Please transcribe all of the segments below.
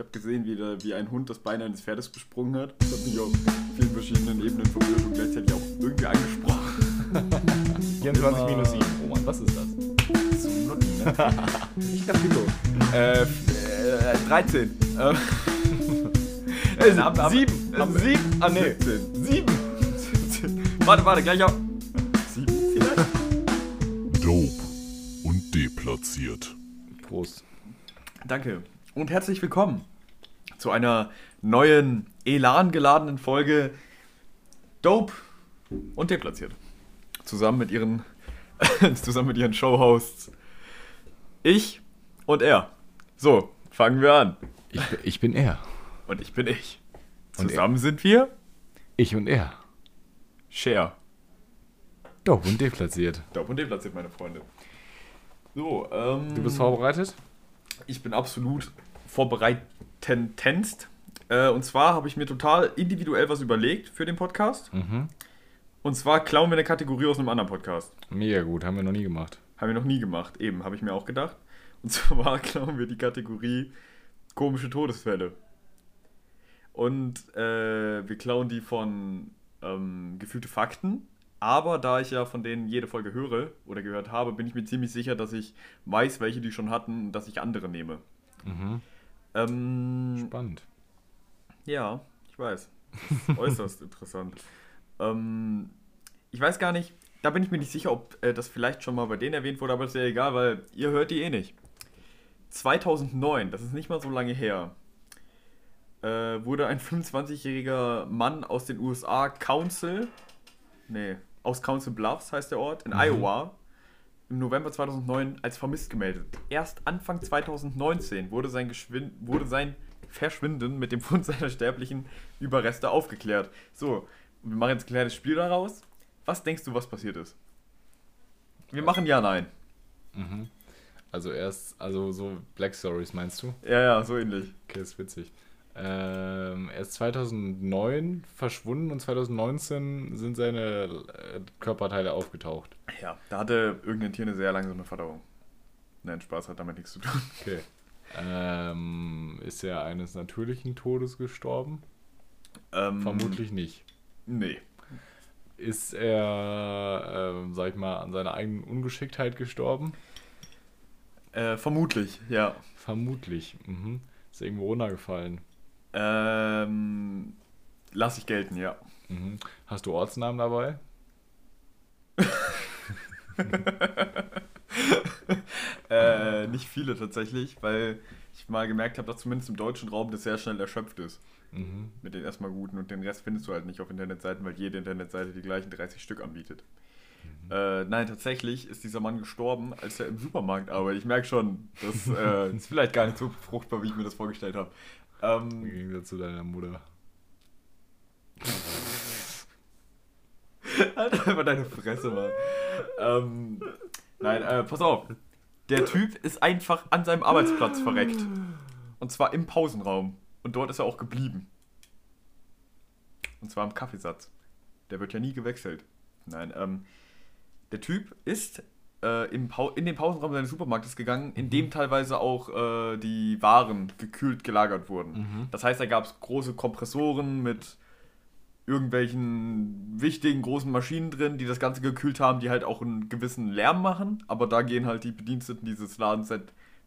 Ich habe gesehen, wie, der, wie ein Hund das Bein eines Pferdes besprungen hat. Das hat mich auf vielen verschiedenen Ebenen verwirrt und gleichzeitig auch irgendwie angesprochen. 24 minus 7. Oh Mann, was ist das? So Nutten, ne? Ich dachte Kilo. äh, äh, 13. Äh, Äh, Haben wir- haben wir- 7. haben wir- 7. Ah, nee. 17. 7. 17. Warte, warte, gleich auf. 7 vielleicht? Dope und deplatziert. Prost. Danke. Und herzlich willkommen zu einer neuen, elangeladenen Folge Dope und deplatziert. Zusammen mit ihren, zusammen mit ihren Showhosts. Ich und er. So, fangen wir an. Ich, bin- ich bin er. Und ich bin ich. Und Zusammen sind wir Ich und er. Share. Dope und deplatziert. Dope und deplatziert, meine Freunde. So, ähm. Du bist vorbereitet? Ich bin absolut vorbereitendst. Äh, und zwar habe ich mir total individuell was überlegt für den Podcast. Mhm. Und zwar klauen wir eine Kategorie aus einem anderen Podcast. Mega gut, haben wir noch nie gemacht. Haben wir noch nie gemacht. Eben, habe ich mir auch gedacht. Und zwar klauen wir die Kategorie komische Todesfälle. Und äh, wir klauen die von ähm, gefühlte Fakten. Aber da ich ja von denen jede Folge höre oder gehört habe, bin ich mir ziemlich sicher, dass ich weiß, welche die schon hatten und dass ich andere nehme. Mhm. Ähm, Spannend. Ja, ich weiß. Äußerst interessant. Ähm, ich weiß gar nicht, da bin ich mir nicht sicher, ob äh, das vielleicht schon mal bei denen erwähnt wurde, aber ist ja egal, weil ihr hört die eh nicht. 2009, das ist nicht mal so lange her, äh, wurde ein 25-jähriger Mann aus den USA, Council, nee, aus Council Bluffs heißt der Ort, in Iowa, im November 2009 als vermisst gemeldet. Erst Anfang 2019 wurde sein, Geschwin wurde sein Verschwinden mit dem Fund seiner sterblichen Überreste aufgeklärt. So, wir machen jetzt ein kleines Spiel daraus. Was denkst du, was passiert ist? Wir machen ja, nein. Mhm. Also erst, also so Black Stories meinst du? Ja, ja, so ähnlich. Okay, ist witzig. Ähm, er ist 2009 verschwunden und 2019 sind seine äh, Körperteile aufgetaucht. Ja, da hatte irgendein Tier eine sehr langsame Verdauung. Nein, Spaß hat damit nichts zu tun. Okay. Ähm, ist er eines natürlichen Todes gestorben? Ähm, Vermutlich nicht. Nee. Ist er, ähm, sag ich mal, an seiner eigenen Ungeschicktheit gestorben? Äh, vermutlich, ja. Vermutlich. Mhm. Ist er irgendwo runtergefallen? Ähm, lass ich gelten, ja. Mhm. Hast du Ortsnamen dabei? Äh, nicht viele tatsächlich, weil ich mal gemerkt habe, dass zumindest im deutschen Raum das sehr schnell erschöpft ist. Mhm. Mit den erstmal guten und den Rest findest du halt nicht auf Internetseiten, weil jede Internetseite die gleichen 30 Stück anbietet. Äh, nein, tatsächlich ist dieser Mann gestorben, als er im Supermarkt arbeitet. Ich merke schon, das äh, ist vielleicht gar nicht so fruchtbar, wie ich mir das vorgestellt habe. Im Ähm, Gegensatz zu deiner Mutter. halt einfach deine Fresse, Mann. Ähm, nein, äh, pass auf. Der Typ ist einfach an seinem Arbeitsplatz verreckt. Und zwar im Pausenraum. Und dort ist er auch geblieben. Und zwar im Kaffeesatz. Der wird ja nie gewechselt. Nein, ähm, der Typ ist äh, im in den Pausenraum seines Supermarktes gegangen, in dem teilweise auch äh, die Waren gekühlt gelagert wurden. Mhm. Das heißt, da gab es große Kompressoren mit irgendwelchen wichtigen großen Maschinen drin, die das Ganze gekühlt haben, die halt auch einen gewissen Lärm machen. Aber da gehen halt die Bediensteten dieses Ladens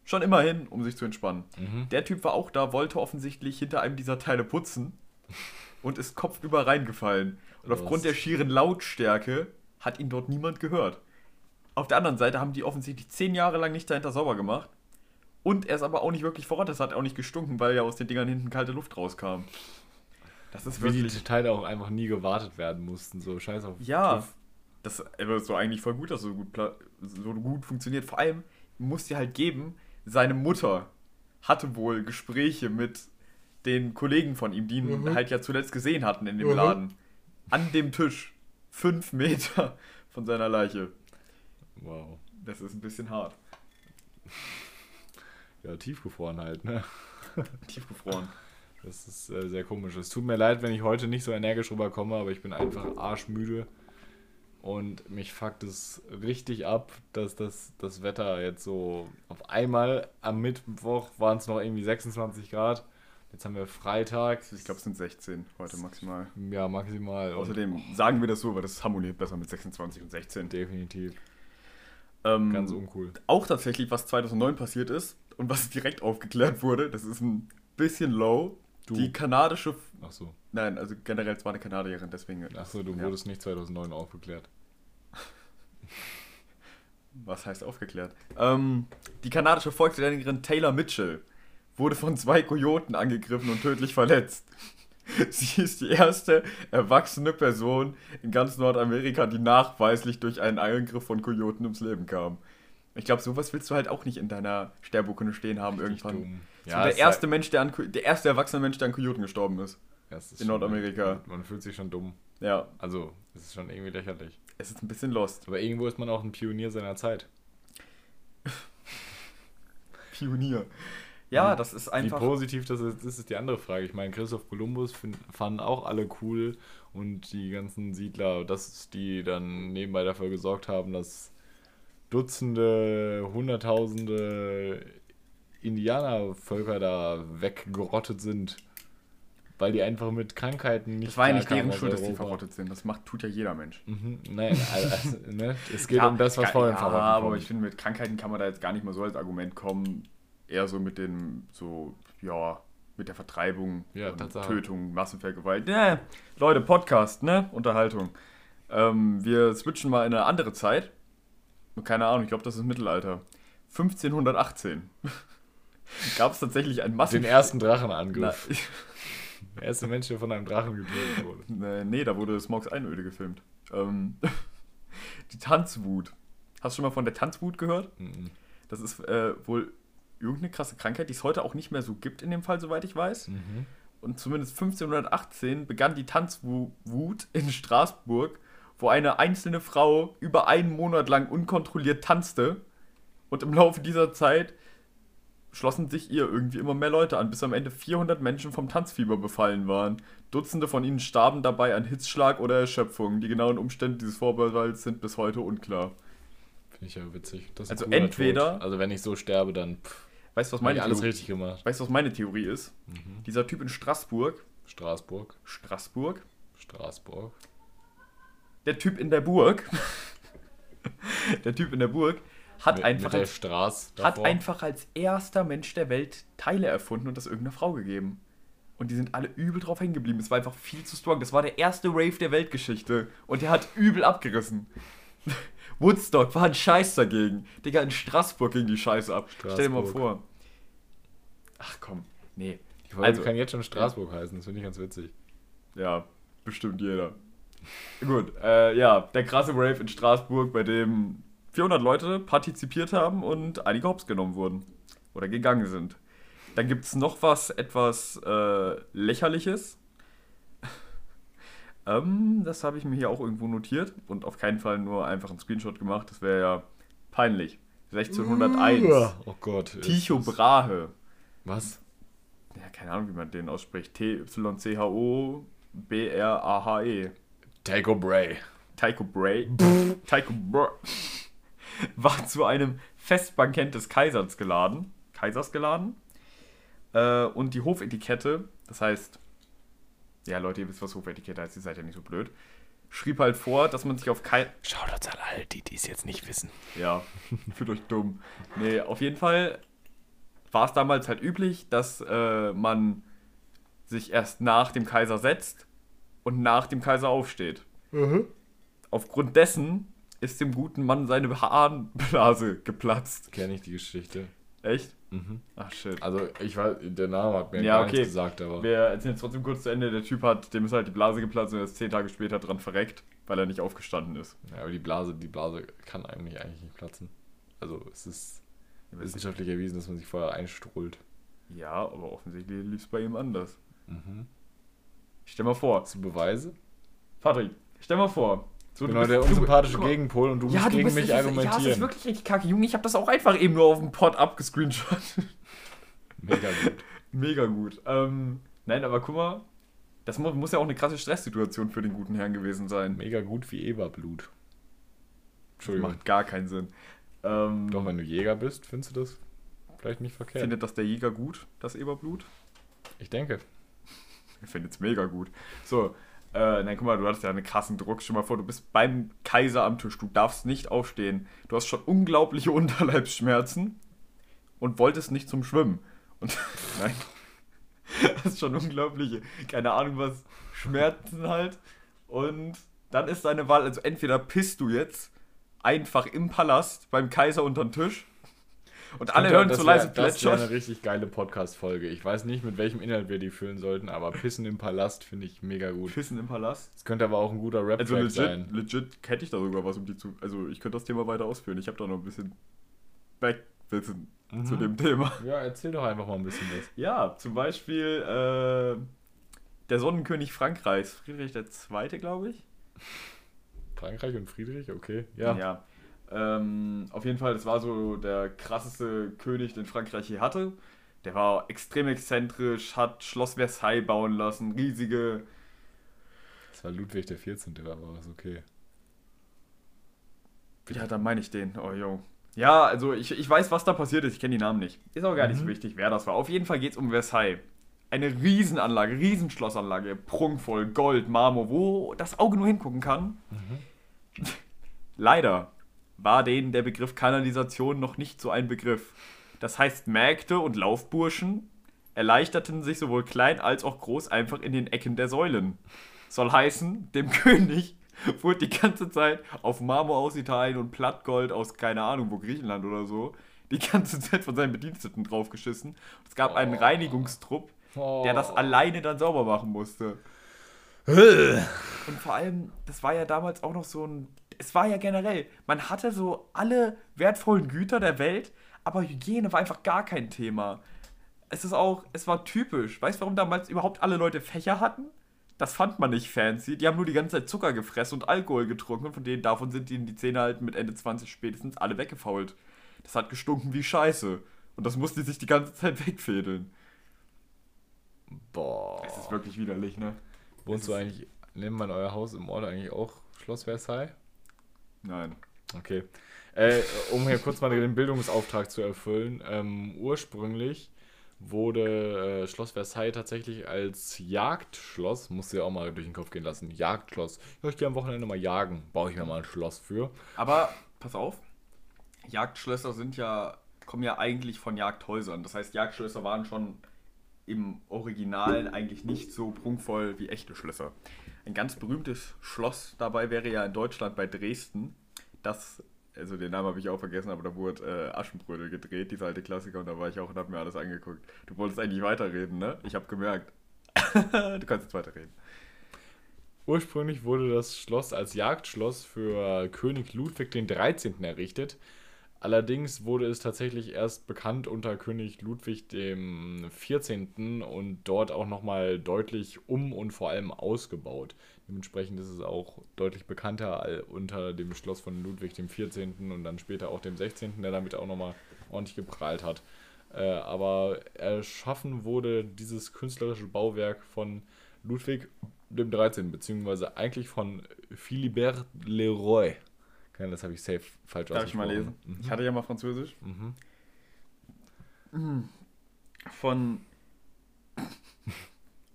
schon immer hin, um sich zu entspannen. Mhm. Der Typ war auch da, wollte offensichtlich hinter einem dieser Teile putzen und ist kopfüber reingefallen. Und aufgrund der schieren Lautstärke hat ihn dort niemand gehört. Auf der anderen Seite haben die offensichtlich zehn Jahre lang nicht dahinter sauber gemacht. Und er ist aber auch nicht wirklich vor Ort, das hat auch nicht gestunken, weil ja aus den Dingern hinten kalte Luft rauskam. Das ist Wie die wirklich. Teile auch einfach nie gewartet werden mussten. So scheiß auf. Ja, das ist so eigentlich voll gut, dass so gut, so gut funktioniert. Vor allem muss dir halt geben, seine Mutter hatte wohl Gespräche mit den Kollegen von ihm, die ihn Mhm. halt ja zuletzt gesehen hatten in dem Mhm. Laden. An dem Tisch. Fünf Meter von seiner Leiche. Wow. Das ist ein bisschen hart. Ja, tiefgefroren halt, ne? Tiefgefroren. Das ist äh, sehr komisch. Es tut mir leid, wenn ich heute nicht so energisch rüberkomme, aber ich bin einfach arschmüde. Und mich fuckt es richtig ab, dass das, das Wetter jetzt so auf einmal am Mittwoch waren es noch irgendwie 26 Grad Jetzt haben wir Freitag. Ich glaube, es sind 16 heute maximal. Ja, maximal. Und Außerdem sagen wir das so, weil das harmoniert besser mit 26 und 16. definitiv. Ähm, Ganz uncool. auch tatsächlich, was 2009 passiert ist und was direkt aufgeklärt wurde, das ist ein bisschen low. Du. Die kanadische, Ach so. nein, also generell, es war eine Kanadierin, deswegen. Ach so, du Ja. wurdest nicht 2009 aufgeklärt. Was heißt aufgeklärt? Ähm, die kanadische Volksländerin Taylor Mitchell wurde von zwei Kojoten angegriffen und tödlich verletzt. Sie ist die erste erwachsene Person in ganz Nordamerika, die nachweislich durch einen Angriff von Kojoten ums Leben kam. Ich glaube, sowas willst du halt auch nicht in deiner Sterbeurkunde stehen haben irgendwann. Dumm. So der erste Mensch, der an der erste erwachsene Mensch, der an Kojoten gestorben ist. Ja, ist in Nordamerika. Man fühlt sich schon dumm. Ja, Also, es ist schon irgendwie lächerlich. es ist ein bisschen lost. Aber irgendwo ist man auch ein Pionier seiner Zeit. Pionier. Ja, Hm. das ist Wie einfach. positiv das ist, das ist die andere Frage. Ich meine, Christoph Kolumbus find, fanden auch alle cool und die ganzen Siedler, das die dann nebenbei dafür gesorgt haben, dass Dutzende, Hunderttausende Indianervölker da weggerottet sind, weil die einfach mit Krankheiten nicht Das war ja nicht deren Schuld, dass die verrottet sind. Das macht, tut ja jeder Mensch. Mhm, nein, also, ne, es geht um das, was ja, vor dem ja, Verrotten aber kommt. ich finde, mit Krankheiten kann man da jetzt gar nicht mal so als Argument kommen. Eher so mit dem, so, ja, mit der Vertreibung, Ja. Tötung, Massenvergewalt. Ja, Leute, Podcast, ne? Unterhaltung. Ähm, wir switchen mal in eine andere Zeit. Keine Ahnung, ich glaube, das ist Mittelalter. 1518. Gab es tatsächlich einen Massen... Den ersten Na, Drachenangriff. Der erste Mensch, der von einem Drachen getötet wurde. Äh, nee, da wurde Smogs Einöde gefilmt. Ähm, die Tanzwut. Hast du schon mal von der Tanzwut gehört? Mhm. Das ist äh, wohl irgendeine krasse Krankheit, die es heute auch nicht mehr so gibt in dem Fall, soweit ich weiß. Mhm. Und zumindest 1518 begann die Tanzwut in Straßburg, wo eine einzelne Frau über einen Monat lang unkontrolliert tanzte. Und im Laufe dieser Zeit schlossen sich ihr irgendwie immer mehr Leute an, bis am Ende 400 Menschen vom Tanzfieber befallen waren. Dutzende von ihnen starben dabei an Hitzschlag oder Erschöpfung. Die genauen Umstände dieses Vorfalls sind bis heute unklar. Finde ich ja witzig. Also entweder- Tod. Also wenn ich so sterbe, dann pff, Weißt du, was meine alles Theorie, richtig gemacht. weißt, du, was meine Theorie ist? Mhm. Dieser Typ in Straßburg, Straßburg. Straßburg, Straßburg. der Typ in der Burg, der Typ in der Burg hat mit, einfach mit der als, hat einfach als erster Mensch der Welt Teile erfunden und das irgendeiner Frau gegeben. Und die sind alle übel drauf hängen geblieben. Es war einfach viel zu strong. Das war der erste Rave der Weltgeschichte. Und der hat übel abgerissen. Woodstock war ein Scheiß dagegen. Digga, in Straßburg ging die Scheiße ab. Stell dir mal Straßburg. vor. Ach komm. Nee. Die Folge Also- kann jetzt schon Straßburg heißen, das finde ich ganz witzig. Ja, bestimmt jeder. Gut, äh, ja, der krasse Rave in Straßburg, bei dem 400 Leute partizipiert haben und einige hops genommen wurden. Oder gegangen sind. Dann gibt es noch was etwas äh, Lächerliches. Ähm, das habe ich mir hier auch irgendwo notiert und auf keinen Fall nur einfach einen Screenshot gemacht. Das wäre ja peinlich. 1601. Oh Gott. Tycho Brahe. Was? Ja, keine Ahnung, wie man den ausspricht. T-Y-C-H-O B-R-A-H-E. Tycho Bray. Tycho Bray. Tycho Bray. War zu einem Festbankett des Kaisers geladen. Kaisers geladen. Äh, und die Hofetikette, das heißt, ja Leute, ihr wisst, was Hofetikette heißt, ihr seid ja nicht so blöd, schrieb halt vor, dass man sich auf kein... Schaut uns an alle, die dies jetzt nicht wissen. Ja, fühlt euch dumm. Nee, auf jeden Fall war es damals halt üblich, dass äh, man sich erst nach dem Kaiser setzt und nach dem Kaiser aufsteht. Aufgrund dessen ist dem guten Mann seine Harnblase geplatzt. Kenne ich die Geschichte. Echt? Mhm. Ach shit. Also, ich weiß, der Name hat mir Ja, gar okay. nichts gesagt, aber. Wir erzählen es trotzdem kurz zu Ende. Der Typ hat, dem ist halt die Blase geplatzt und er ist zehn Tage später dran verreckt, weil er nicht aufgestanden ist. Ja, aber die Blase, die Blase kann eigentlich eigentlich nicht platzen. Also, es ist wissenschaftlich erwiesen, dass man sich vorher einstrahlt. Ja, aber offensichtlich lief es bei ihm anders. Mhm. Stell mal vor, du Beweise? Patrick, stell mal vor. So, du bist- der du- unsympathische mal. Gegenpol und du Ja, musst du gegen bist mich richtig, Ja, das ist argumentieren. wirklich richtig kacke. Junge, ich habe das auch einfach eben nur auf dem Pod abgescreenshot. Mega gut. Mega gut. Ähm, nein, aber guck mal, das mu muss ja auch eine krasse Stresssituation für den guten Herrn gewesen sein. Mega gut wie Eberblut. Das Entschuldigung. macht gar keinen Sinn. Ähm, Doch, wenn du Jäger bist, findest du das vielleicht nicht verkehrt. findet das der Jäger gut, das Eberblut? Ich denke. Ich finde es mega gut. So, äh, nein, guck mal, du hattest ja einen krassen Druck. Stell mal vor, du bist beim Kaiser am Tisch. Du darfst nicht aufstehen. Du hast schon unglaubliche Unterleibsschmerzen und wolltest nicht zum Schwimmen. Und nein. Das ist schon unglaubliche, keine Ahnung was, Schmerzen halt. Und dann ist deine Wahl, also entweder pisst du jetzt einfach im Palast beim Kaiser unter den Tisch und alle hören das so wär- leise Das wäre Plätschern. eine richtig geile Podcast-Folge. Ich weiß nicht, mit welchem Inhalt wir die füllen sollten, aber Pissen im Palast finde ich mega gut. Pissen im Palast. Das könnte aber auch ein guter rap Also legit, sein. legit hätte ich da sogar was um die zu. Also ich könnte das Thema weiter ausführen. Ich habe da noch ein bisschen Backwissen Mhm. zu dem Thema. Ja, erzähl doch einfach mal ein bisschen was. Ja, zum Beispiel äh, der Sonnenkönig Frankreichs, Friedrich II., glaube ich. Frankreich und Friedrich, okay. Ja. Ja. Ähm, auf jeden Fall, das war so der krasseste König, den Frankreich je hatte. Der war extrem exzentrisch, hat Schloss Versailles bauen lassen, riesige. Das war Ludwig der 14. aber ist okay. Ja, dann meine ich den. Oh, jo. Ja, also ich, ich weiß, was da passiert ist. Ich kenne die Namen nicht. Ist auch gar nicht so wichtig, wer das war. Auf jeden Fall geht es um Versailles. Eine Riesenanlage, Riesenschlossanlage, prunkvoll, Gold, Marmor, wo das Auge nur hingucken kann. Leider war denen der Begriff Kanalisation noch nicht so ein Begriff. Das heißt, Mägde und Laufburschen erleichterten sich sowohl klein als auch groß einfach in den Ecken der Säulen. Soll heißen, dem König wurde die ganze Zeit auf Marmor aus Italien und Plattgold aus, keine Ahnung, wo Griechenland oder so, die ganze Zeit von seinen Bediensteten draufgeschissen. Es gab einen Oh. Reinigungstrupp, der das Oh. alleine dann sauber machen musste. Und vor allem, das war ja damals auch noch so ein. Es war ja generell, man hatte so alle wertvollen Güter der Welt, aber Hygiene war einfach gar kein Thema. Es ist auch, es war typisch. Weißt du, warum damals überhaupt alle Leute Fächer hatten? Das fand man nicht fancy. Die haben nur die ganze Zeit Zucker gefressen und Alkohol getrunken und von denen davon sind ihnen die Zähne halt mit Ende 20 spätestens alle weggefault. Das hat gestunken wie Scheiße. Und das musste sich die ganze Zeit wegfädeln. Boah. Es ist wirklich widerlich, ne? Wohnst du eigentlich, nennt man euer Haus im Ort eigentlich auch Schloss Versailles? Nein. Okay. Äh, um hier kurz mal den Bildungsauftrag zu erfüllen. Ähm, ursprünglich wurde äh, Schloss Versailles tatsächlich als Jagdschloss, musst du ja auch mal durch den Kopf gehen lassen, Jagdschloss. Ja, ich gehe am Wochenende mal jagen, baue ich mir mal ein Schloss für. Aber pass auf, Jagdschlösser sind ja, kommen ja eigentlich von Jagdhäusern. Das heißt, Jagdschlösser waren schon im Original eigentlich nicht so prunkvoll wie echte Schlösser. Ein ganz berühmtes Schloss dabei wäre ja in Deutschland bei Dresden. Das, also den Namen habe ich auch vergessen, aber da wurde äh, Aschenbrödel gedreht, dieser alte Klassiker, und da war ich auch und habe mir alles angeguckt. Du wolltest eigentlich weiterreden, ne? Ich habe gemerkt. du kannst jetzt weiterreden. Ursprünglich wurde das Schloss als Jagdschloss für König Ludwig 13. errichtet. Allerdings wurde es tatsächlich erst bekannt unter König Ludwig dem 14. und dort auch nochmal deutlich um und vor allem ausgebaut. Dementsprechend ist es auch deutlich bekannter unter dem Schloss von Ludwig dem 14. und dann später auch dem 16., der damit auch nochmal ordentlich geprahlt hat. Äh, aber erschaffen wurde dieses künstlerische Bauwerk von Ludwig dem 13., beziehungsweise eigentlich von Philibert Leroy. Keine, das habe ich safe falsch Darf ich mal lesen? ausgesprochen. Ich hatte ja mal Französisch. Mhm. Von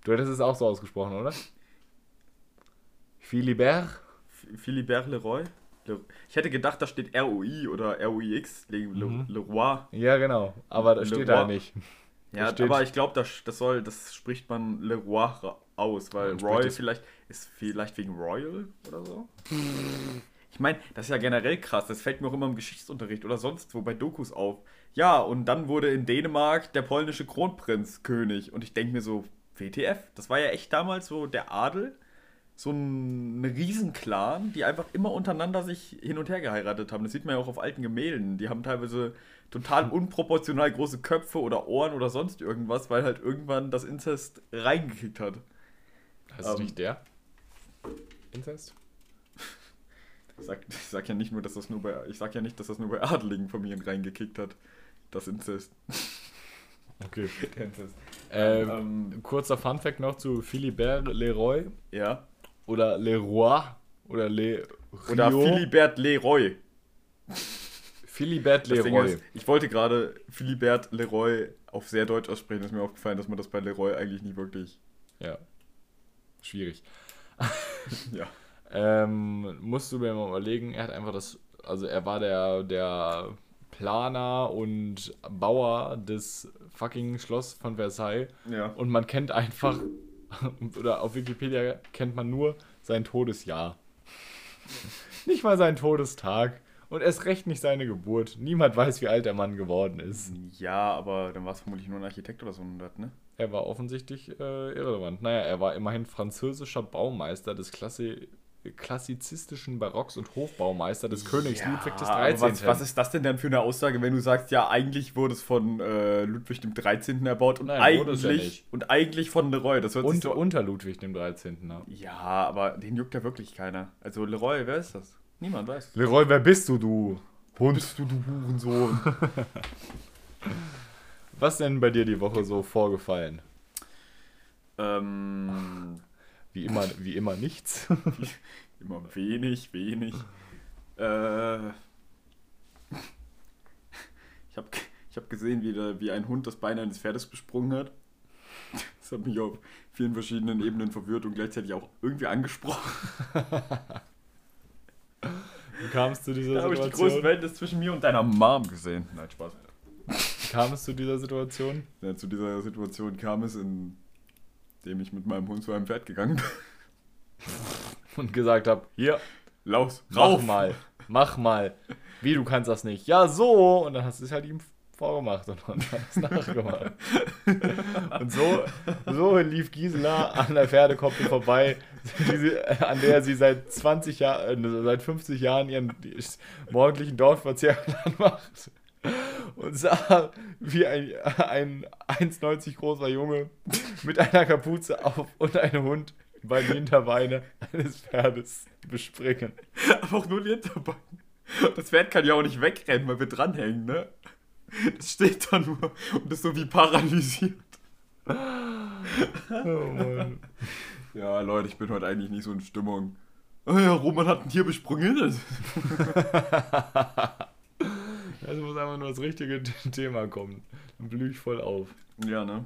Du hättest es auch so ausgesprochen, oder? Philibert? Philibert Leroy. Le ich hätte gedacht, da steht ROI oder ROIX, Le, Le, Mhm. Leroy. Ja, genau. Aber da Le steht da nicht. Ja, aber ich glaube, das, das soll, das spricht man Leroy aus, weil Roy vielleicht ist vielleicht wegen Royal oder so. Ich meine, das ist ja generell krass. Das fällt mir auch immer im Geschichtsunterricht oder sonst wo bei Dokus auf. Ja, und dann wurde in Dänemark der polnische Kronprinz König. Und ich denke mir so, WTF? Das war ja echt damals so der Adel. So ein Riesenclan, die einfach immer untereinander sich hin und her geheiratet haben. Das sieht man ja auch auf alten Gemälden. Die haben teilweise total unproportional große Köpfe oder Ohren oder sonst irgendwas, weil halt irgendwann das Inzest reingekickt hat. Heißt Ähm. nicht der? Inzest? Ich sag, ich sag ja nicht nur, dass das nur bei, ich sag ja nicht, dass das nur bei adeligen Familien reingekickt hat. Das Inzest. Okay. Der Inzest. Äh, Ähm, kurzer Funfact noch zu Philibert Leroy ja. oder Leroy oder Le Oder Rio. Philibert Leroy. Philibert Das Ding Leroy. ist, ich wollte gerade Philibert Leroy auf sehr deutsch aussprechen. Ist mir aufgefallen, dass man das bei Leroy eigentlich nicht wirklich. Ja. Schwierig. Ja. Ähm, musst du mir mal überlegen, er hat einfach das, also er war der, der Planer und Bauer des fucking Schloss von Versailles Ja. und man kennt einfach, oder auf Wikipedia kennt man nur sein Todesjahr. Nicht mal seinen Todestag und erst recht nicht seine Geburt. Niemand weiß, wie alt der Mann geworden ist. Ja, aber dann war es vermutlich nur ein Architekt oder so. Ne? Er war offensichtlich äh, irrelevant. Naja, er war immerhin französischer Baumeister des Klassi klassizistischen Barocks und Hofbaumeister des Königs Ludwig des aber 13. Was, was ist das denn dann für eine Aussage, wenn du sagst, ja, eigentlich wurde es von äh, Ludwig dem 13. erbaut und, Nein, wurde es ja eigentlich, nicht. und eigentlich von Leroy? Das hört sich und so unter Ludwig dem 13. Ja. Ja, aber den juckt ja wirklich keiner. Also Leroy, wer ist das? Niemand weiß. Leroy, wer bist du, du Hund? Bist du, du Hurensohn? Was denn bei dir die Woche so vorgefallen? ähm, Wie immer, wie immer nichts. immer wenig, wenig. Äh, ich habe ich hab gesehen, wie, der, wie ein Hund das Bein eines Pferdes besprungen hat. Das hat mich auf vielen verschiedenen Ebenen verwirrt und gleichzeitig auch irgendwie angesprochen. Wie kam es zu dieser Da habe ich die große Situation? Welt zwischen mir und deiner Mom gesehen. Nein, Spaß. Wie kam es zu dieser Situation? Ja, zu dieser Situation kam es, in dem ich mit meinem Hund zu einem Pferd gegangen bin. Und gesagt habe, hier, Laus, mach rauf! mal, mach mal. Wie, du kannst das nicht? Ja, so. Und dann hast du es halt ihm vorgemacht und dann hat es nachgemacht. und so, so lief Gisela an der Pferdekoppel vorbei, sie, an der sie seit 20 Jahren, äh, seit 50 Jahren ihren morgendlichen Dorfspaziergang macht. Und sah, wie ein, ein 1,90 großer Junge mit einer Kapuze auf und einem Hund bei den Hinterbeine eines Pferdes bespringen. Aber auch nur die Hinterbeine. Das Pferd kann ja auch nicht wegrennen, weil wir dranhängen, ne? Das steht da nur und ist so wie paralysiert. Oh Mann. Ja, Leute, ich bin heute eigentlich nicht so in Stimmung. Oh ja, Roman hat ein Tier besprungen. Also muss einfach nur das richtige Thema kommen. Dann blühe ich voll auf. Ja, ne?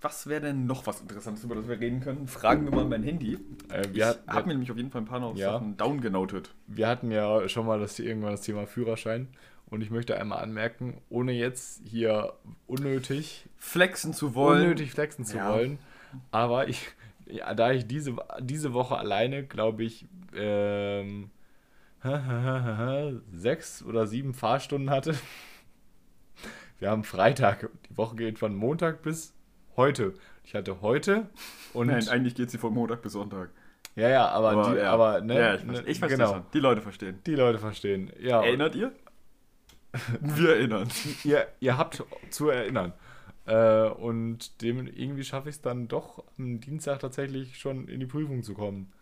Was wäre denn noch was Interessantes, über das wir reden können? Fragen wir mal mein Handy. Äh, Ich wir, hat, habe mir nämlich auf jeden Fall ein paar noch Ja. Sachen downgenotet. wir hatten ja schon mal das, irgendwann das Thema Führerschein. Und ich möchte einmal anmerken, ohne jetzt hier unnötig, Flexen zu wollen. unnötig flexen zu Ja. wollen. Aber ich, ja, da ich diese, diese Woche alleine, glaube ich, ähm, sechs oder sieben Fahrstunden hatte. Wir haben Freitag. Die Woche geht von Montag bis heute. Ich hatte heute und Nein, eigentlich geht sie von Montag bis Sonntag. Ja, ja, aber, die, ja. aber ne, ja, ich, ne, verstehe- ich verstehe genau, schon. Die Leute verstehen. die Leute verstehen. Ja, Erinnert ihr? Wir erinnern. ihr, ihr habt zu erinnern. Äh, und dem irgendwie schaffe ich es dann doch am Dienstag tatsächlich schon in die Prüfung zu kommen.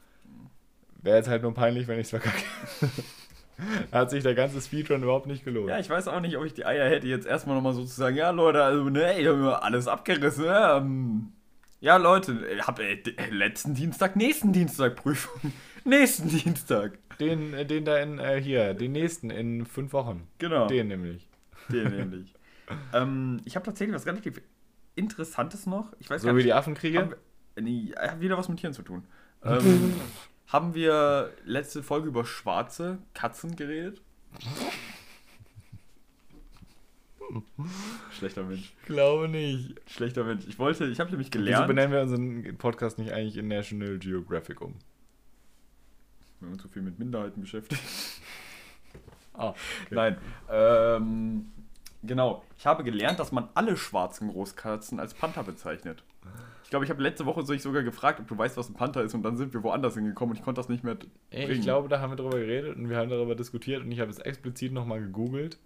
Wäre jetzt halt nur peinlich, wenn ich es verkacke. Hat sich der ganze Speedrun überhaupt nicht gelohnt. Ja, ich weiß auch nicht, ob ich die Eier hätte, jetzt erstmal nochmal so zu sagen, ja Leute, also ne, ich habe mir alles abgerissen. Ja, ähm, ja Leute, ich habe äh, äh, letzten Dienstag, nächsten Dienstag Prüfung. nächsten Dienstag. Den, äh, den da in, äh, hier, den nächsten in fünf Wochen. Genau. Den nämlich. Den nämlich. ähm, ich habe tatsächlich was relativ Interessantes noch. Ich weiß So wie nicht. die Affenkriege. Haben nee, wieder was mit Tieren zu tun. Ähm, haben wir letzte Folge über schwarze Katzen geredet? Schlechter Mensch. glaube nicht. Schlechter Mensch. Ich wollte, ich habe nämlich Wieso gelernt. benennen wir unseren Podcast nicht eigentlich in National Geographic um? wenn man zu viel mit Minderheiten beschäftigt. Ah, Nein. Ähm, genau. Ich habe gelernt, dass man alle schwarzen Großkatzen als Panther bezeichnet. Ich glaube, ich habe letzte Woche sich sogar gefragt, ob du weißt, was ein Panther ist, und dann sind wir woanders hingekommen und ich konnte das nicht mehr bringen. Ich glaube, da haben wir drüber geredet und wir haben darüber diskutiert und ich habe es explizit nochmal gegoogelt.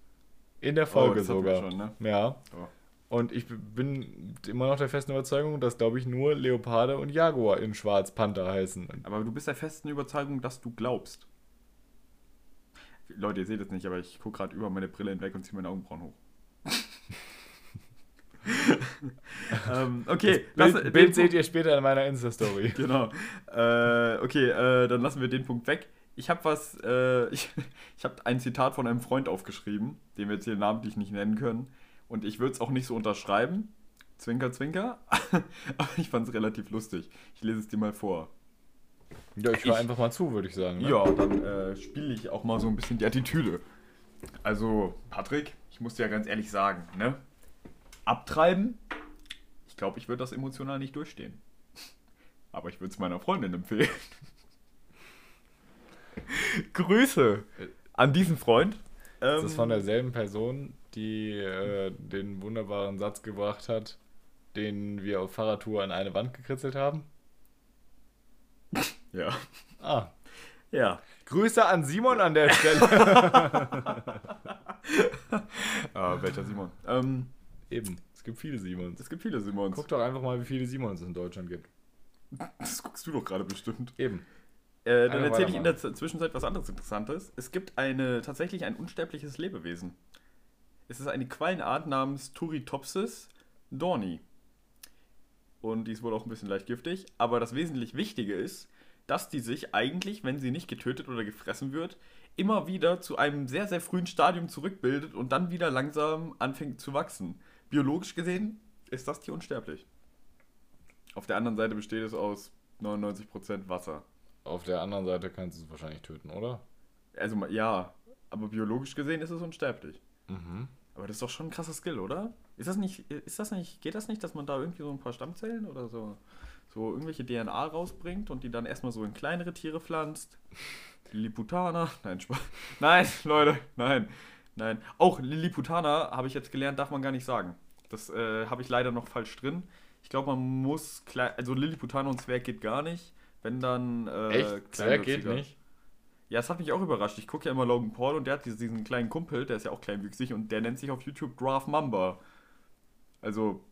In der Oh, Folge wir sogar. schon, ne? Ja. Oh. Und ich bin immer noch der festen Überzeugung, dass, glaube ich, nur Leoparde und Jaguar in Schwarz Panther heißen. Aber du bist der festen Überzeugung, dass du glaubst. Leute, ihr seht es nicht, aber ich gucke gerade über meine Brille hinweg und ziehe meine Augenbrauen hoch. ähm, okay, Bild, lass- Bild den seht ihr später in meiner Insta-Story. Genau. Äh, okay, äh, dann lassen wir den Punkt weg. Ich habe was, äh, ich, ich habe ein Zitat von einem Freund aufgeschrieben, den wir jetzt hier namentlich nicht nennen können. Und ich würde es auch nicht so unterschreiben. Zwinker, zwinker. Aber ich fand es relativ lustig. Ich lese es dir mal vor. Ja, ich höre einfach mal zu, würde ich sagen. Ne? Ja, dann äh, spiele ich auch mal so ein bisschen die Attitüde. Also, Patrick, ich muss dir ja ganz ehrlich sagen, ne? Abtreiben? Ich glaube, ich würde das emotional nicht durchstehen. Aber ich würde es meiner Freundin empfehlen. Grüße an diesen Freund. Das ist Ähm, von derselben Person, die äh, den wunderbaren Satz gebracht hat, den wir auf Fahrradtour an eine Wand gekritzelt haben. Ja. Ah. Ja. Grüße an Simon an der Stelle. Ah, welcher Simon? Ähm, Eben, es gibt viele Simons. es gibt viele Simons. Guck doch einfach mal, wie viele Simons es in Deutschland gibt. Das guckst du doch gerade bestimmt. Eben. Äh, dann erzähle ich in der Zwischenzeit was anderes Interessantes. Es gibt eine, tatsächlich ein unsterbliches Lebewesen. Es ist eine Quallenart namens Turritopsis dorni. Und die ist wohl auch ein bisschen leicht giftig. Aber das wesentlich Wichtige ist, dass die sich eigentlich, wenn sie nicht getötet oder gefressen wird, immer wieder zu einem sehr, sehr frühen Stadium zurückbildet und dann wieder langsam anfängt zu wachsen. Biologisch gesehen ist das Tier unsterblich. Auf der anderen Seite besteht es aus 99% Wasser. Auf der anderen Seite kannst du es wahrscheinlich töten, oder? Also ja, aber biologisch gesehen ist es unsterblich. Mhm. Aber das ist doch schon ein krasser Skill, oder? Ist das nicht, ist das nicht, geht das nicht, dass man da irgendwie so ein paar Stammzellen oder so, so irgendwelche DNA rausbringt und die dann erstmal so in kleinere Tiere pflanzt? Lilliputaner? Nein, Spaß. Nein, Leute, nein, nein. Auch Lilliputaner, habe ich jetzt gelernt, darf man gar nicht sagen. Das äh, habe ich leider noch falsch drin. Ich glaube, man muss, klei- also Lilliputaner und Zwerg geht gar nicht. Wenn dann äh, Echt? Zwerg geht nicht? Ja, es hat mich auch überrascht. Ich gucke ja immer Logan Paul und der hat diesen, diesen kleinen Kumpel, der ist ja auch kleinwüchsig und der nennt sich auf YouTube Graf Mamba. Also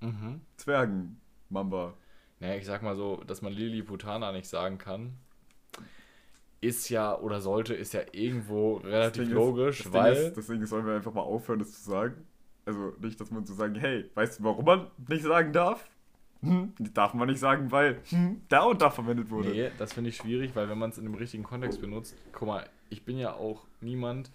Mhm. Zwergen Mamba. Naja, ich sag mal so, dass man Lilliputaner nicht sagen kann, ist ja oder sollte, ist ja irgendwo relativ ist- logisch, das weil. Ist, deswegen sollen wir einfach mal aufhören, das zu sagen. Also nicht, dass man so sagen, hey, weißt du, warum man nicht sagen darf? Hm, darf man nicht sagen, weil hm, da und da verwendet wurde. Nee, das finde ich schwierig, weil wenn man es in dem richtigen Kontext benutzt, guck mal, ich bin ja auch niemand,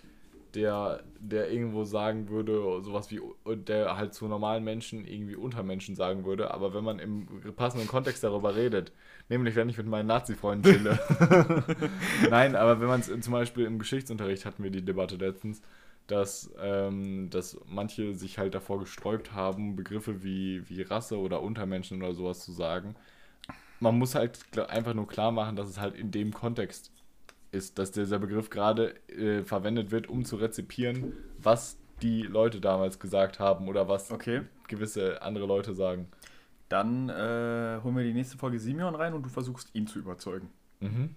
der, der irgendwo sagen würde, sowas wie, der halt zu normalen Menschen irgendwie Untermenschen sagen würde, aber wenn man im passenden Kontext darüber redet, nämlich wenn ich mit meinen Nazi-Freunden chille. Nein, aber wenn man es zum Beispiel im Geschichtsunterricht hatten wir die Debatte letztens, dass, ähm, dass manche sich halt davor gesträubt haben, Begriffe wie, wie Rasse oder Untermenschen oder sowas zu sagen. Man muss halt einfach nur klar machen, dass es halt in dem Kontext ist, dass dieser Begriff gerade äh, verwendet wird, um zu rezipieren, was die Leute damals gesagt haben oder was Okay, gewisse andere Leute sagen. Dann äh, holen wir die nächste Folge Simeon rein und du versuchst ihn zu überzeugen. Mhm.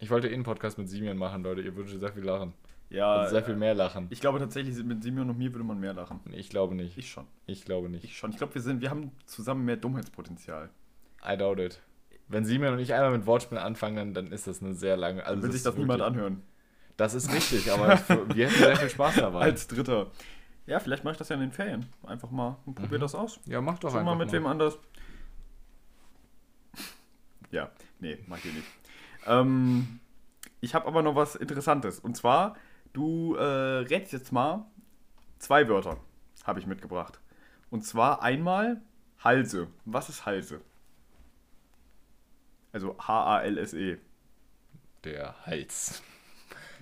Ich wollte eh einen Podcast mit Simeon machen, Leute. Ihr würdet sehr viel lachen. Ja, Also sehr viel mehr lachen. ich glaube tatsächlich, mit Simeon und mir würde man mehr lachen. Ich glaube nicht. Ich schon. Ich glaube nicht. Ich schon. Ich glaube, wir sind, wir haben zusammen mehr Dummheitspotenzial. I doubt it. Wenn Simeon und ich einmal mit Wortspielen anfangen, dann, dann ist das eine sehr lange. Also Dann will sich das niemand anhören. Das ist richtig, aber wir hätten sehr viel Spaß dabei. Als Dritter. Ja, vielleicht mache ich das ja in den Ferien. Einfach mal und probier Mhm. das aus. ja, mach doch Schon mal einfach mit wem anders. Ja, nee, mach ich nicht. Ähm, ich habe aber noch was Interessantes. Und zwar, du äh, rätst jetzt mal zwei Wörter, habe ich mitgebracht. Und zwar einmal Halse. Was ist Halse? Also H-A-L-S-E. Der Hals.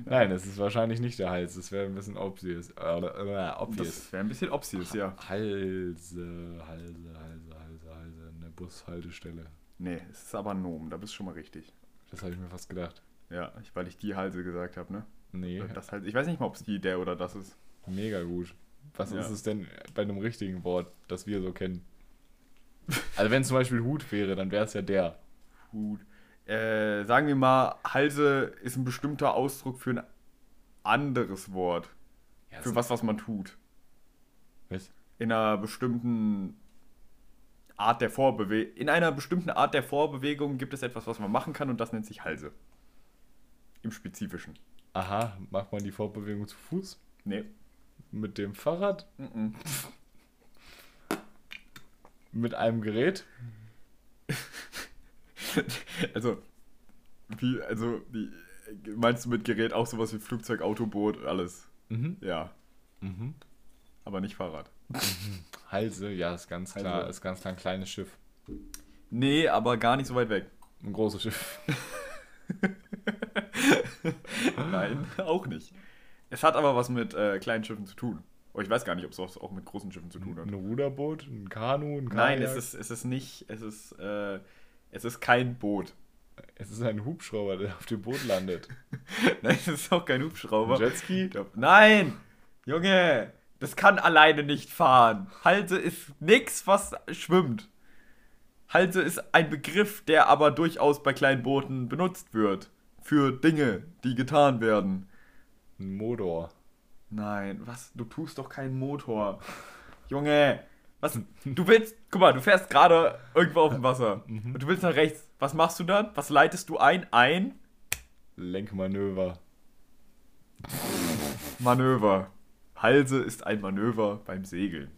Nein, es ist wahrscheinlich nicht der Hals. Es wäre ein bisschen obvious. Äh, äh, obvious. Das wäre ein bisschen obvious, ja. Halse, Halse, Halse, Halse, Halse. Eine Bushaltestelle. Nee, es ist aber ein Nomen, da bist du schon mal richtig. Das habe ich mir fast gedacht. Ja, weil ich die Halse gesagt habe, ne? Nee, Das halt, ich weiß nicht mal, ob es die, der oder das ist. mega gut. Was Ja. ist es denn bei einem richtigen Wort, das wir so kennen? Also wenn es zum Beispiel Hut wäre, dann wäre es ja der. Gut. Äh, sagen wir mal, Halse ist ein bestimmter Ausdruck für ein anderes Wort. Ja, Für was, was man tut. Was? In einer bestimmten Art der Vorbewegung. In einer bestimmten Art der Vorbewegung gibt es etwas, was man machen kann und das nennt sich Halse. Im Spezifischen. Aha, macht man die Fortbewegung zu Fuß? Nee. Mit dem Fahrrad? Mhm. Mit einem Gerät? Also, wie, also, die, Meinst du mit Gerät auch sowas wie Flugzeug, Auto, Boot, alles? Mhm. Ja. Mhm. Aber nicht Fahrrad. Halse, ja, ist ganz klar, Halse. ist ganz klar ein kleines Schiff. Nee, aber gar nicht so weit weg. Ein großes Schiff. Nein, auch nicht. Es hat aber was mit äh, kleinen Schiffen zu tun. Oh, ich weiß gar nicht, ob es auch, auch mit großen Schiffen zu tun hat. Ein Ruderboot, ein Kanu, ein Kajak. Nein, es ist, es ist nicht, es ist, äh, es ist kein Boot. es ist ein Hubschrauber, der auf dem Boot landet. Nein, es ist auch kein Hubschrauber. Ein Jetski? Nein! Junge! Das kann alleine nicht fahren. Halse ist nix, was schwimmt. Halse ist ein Begriff, der aber durchaus bei kleinen Booten benutzt wird. Für Dinge, die getan werden. Ein Motor. Nein, was? Du tust doch keinen Motor. Junge! Was? Du willst. Guck mal, du fährst gerade irgendwo auf dem Wasser. Und du willst nach rechts. Was machst du dann? Was leitest du ein? Ein Lenkmanöver. Manöver. Halse ist ein Manöver beim Segeln.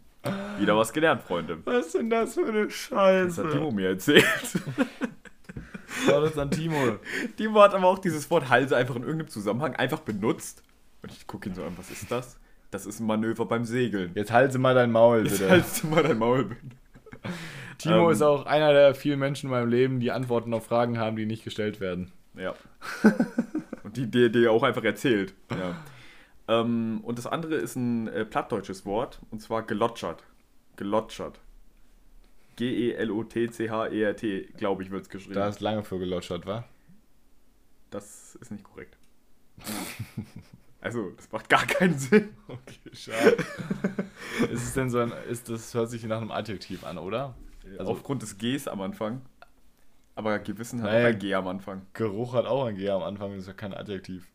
Wieder was gelernt, Freunde. Was ist denn das für eine Das Scheiße? hat Timo mir erzählt. War das an Timo? Timo hat aber auch dieses Wort Halse einfach in irgendeinem Zusammenhang einfach benutzt. Und ich gucke ihn so an, was ist das? Das ist ein Manöver beim Segeln. Jetzt halte mal dein Maul, Jetzt bitte. haltst du mal dein Maul. Timo Ähm, ist auch einer der vielen Menschen in meinem Leben, die Antworten auf Fragen haben, die nicht gestellt werden. Ja. Und die, die, die auch einfach erzählt. Ja. Ähm, und das andere ist ein äh, plattdeutsches Wort, und zwar gelotschert. Gelotschert. G-E-L-O-T-C-H-E-R-T, glaube ich, wird es geschrieben. Da ist lange für gelotschert, wa? Das ist nicht korrekt. Also, das macht gar keinen Sinn. Okay, schade. ist es denn so ein, ist das hört sich nach einem Adjektiv an, oder? Also- Aufgrund des Gs am Anfang. Aber Gewissen hat Naja. auch ein G am Anfang. Geruch hat auch ein G am Anfang, das ist ja kein Adjektiv.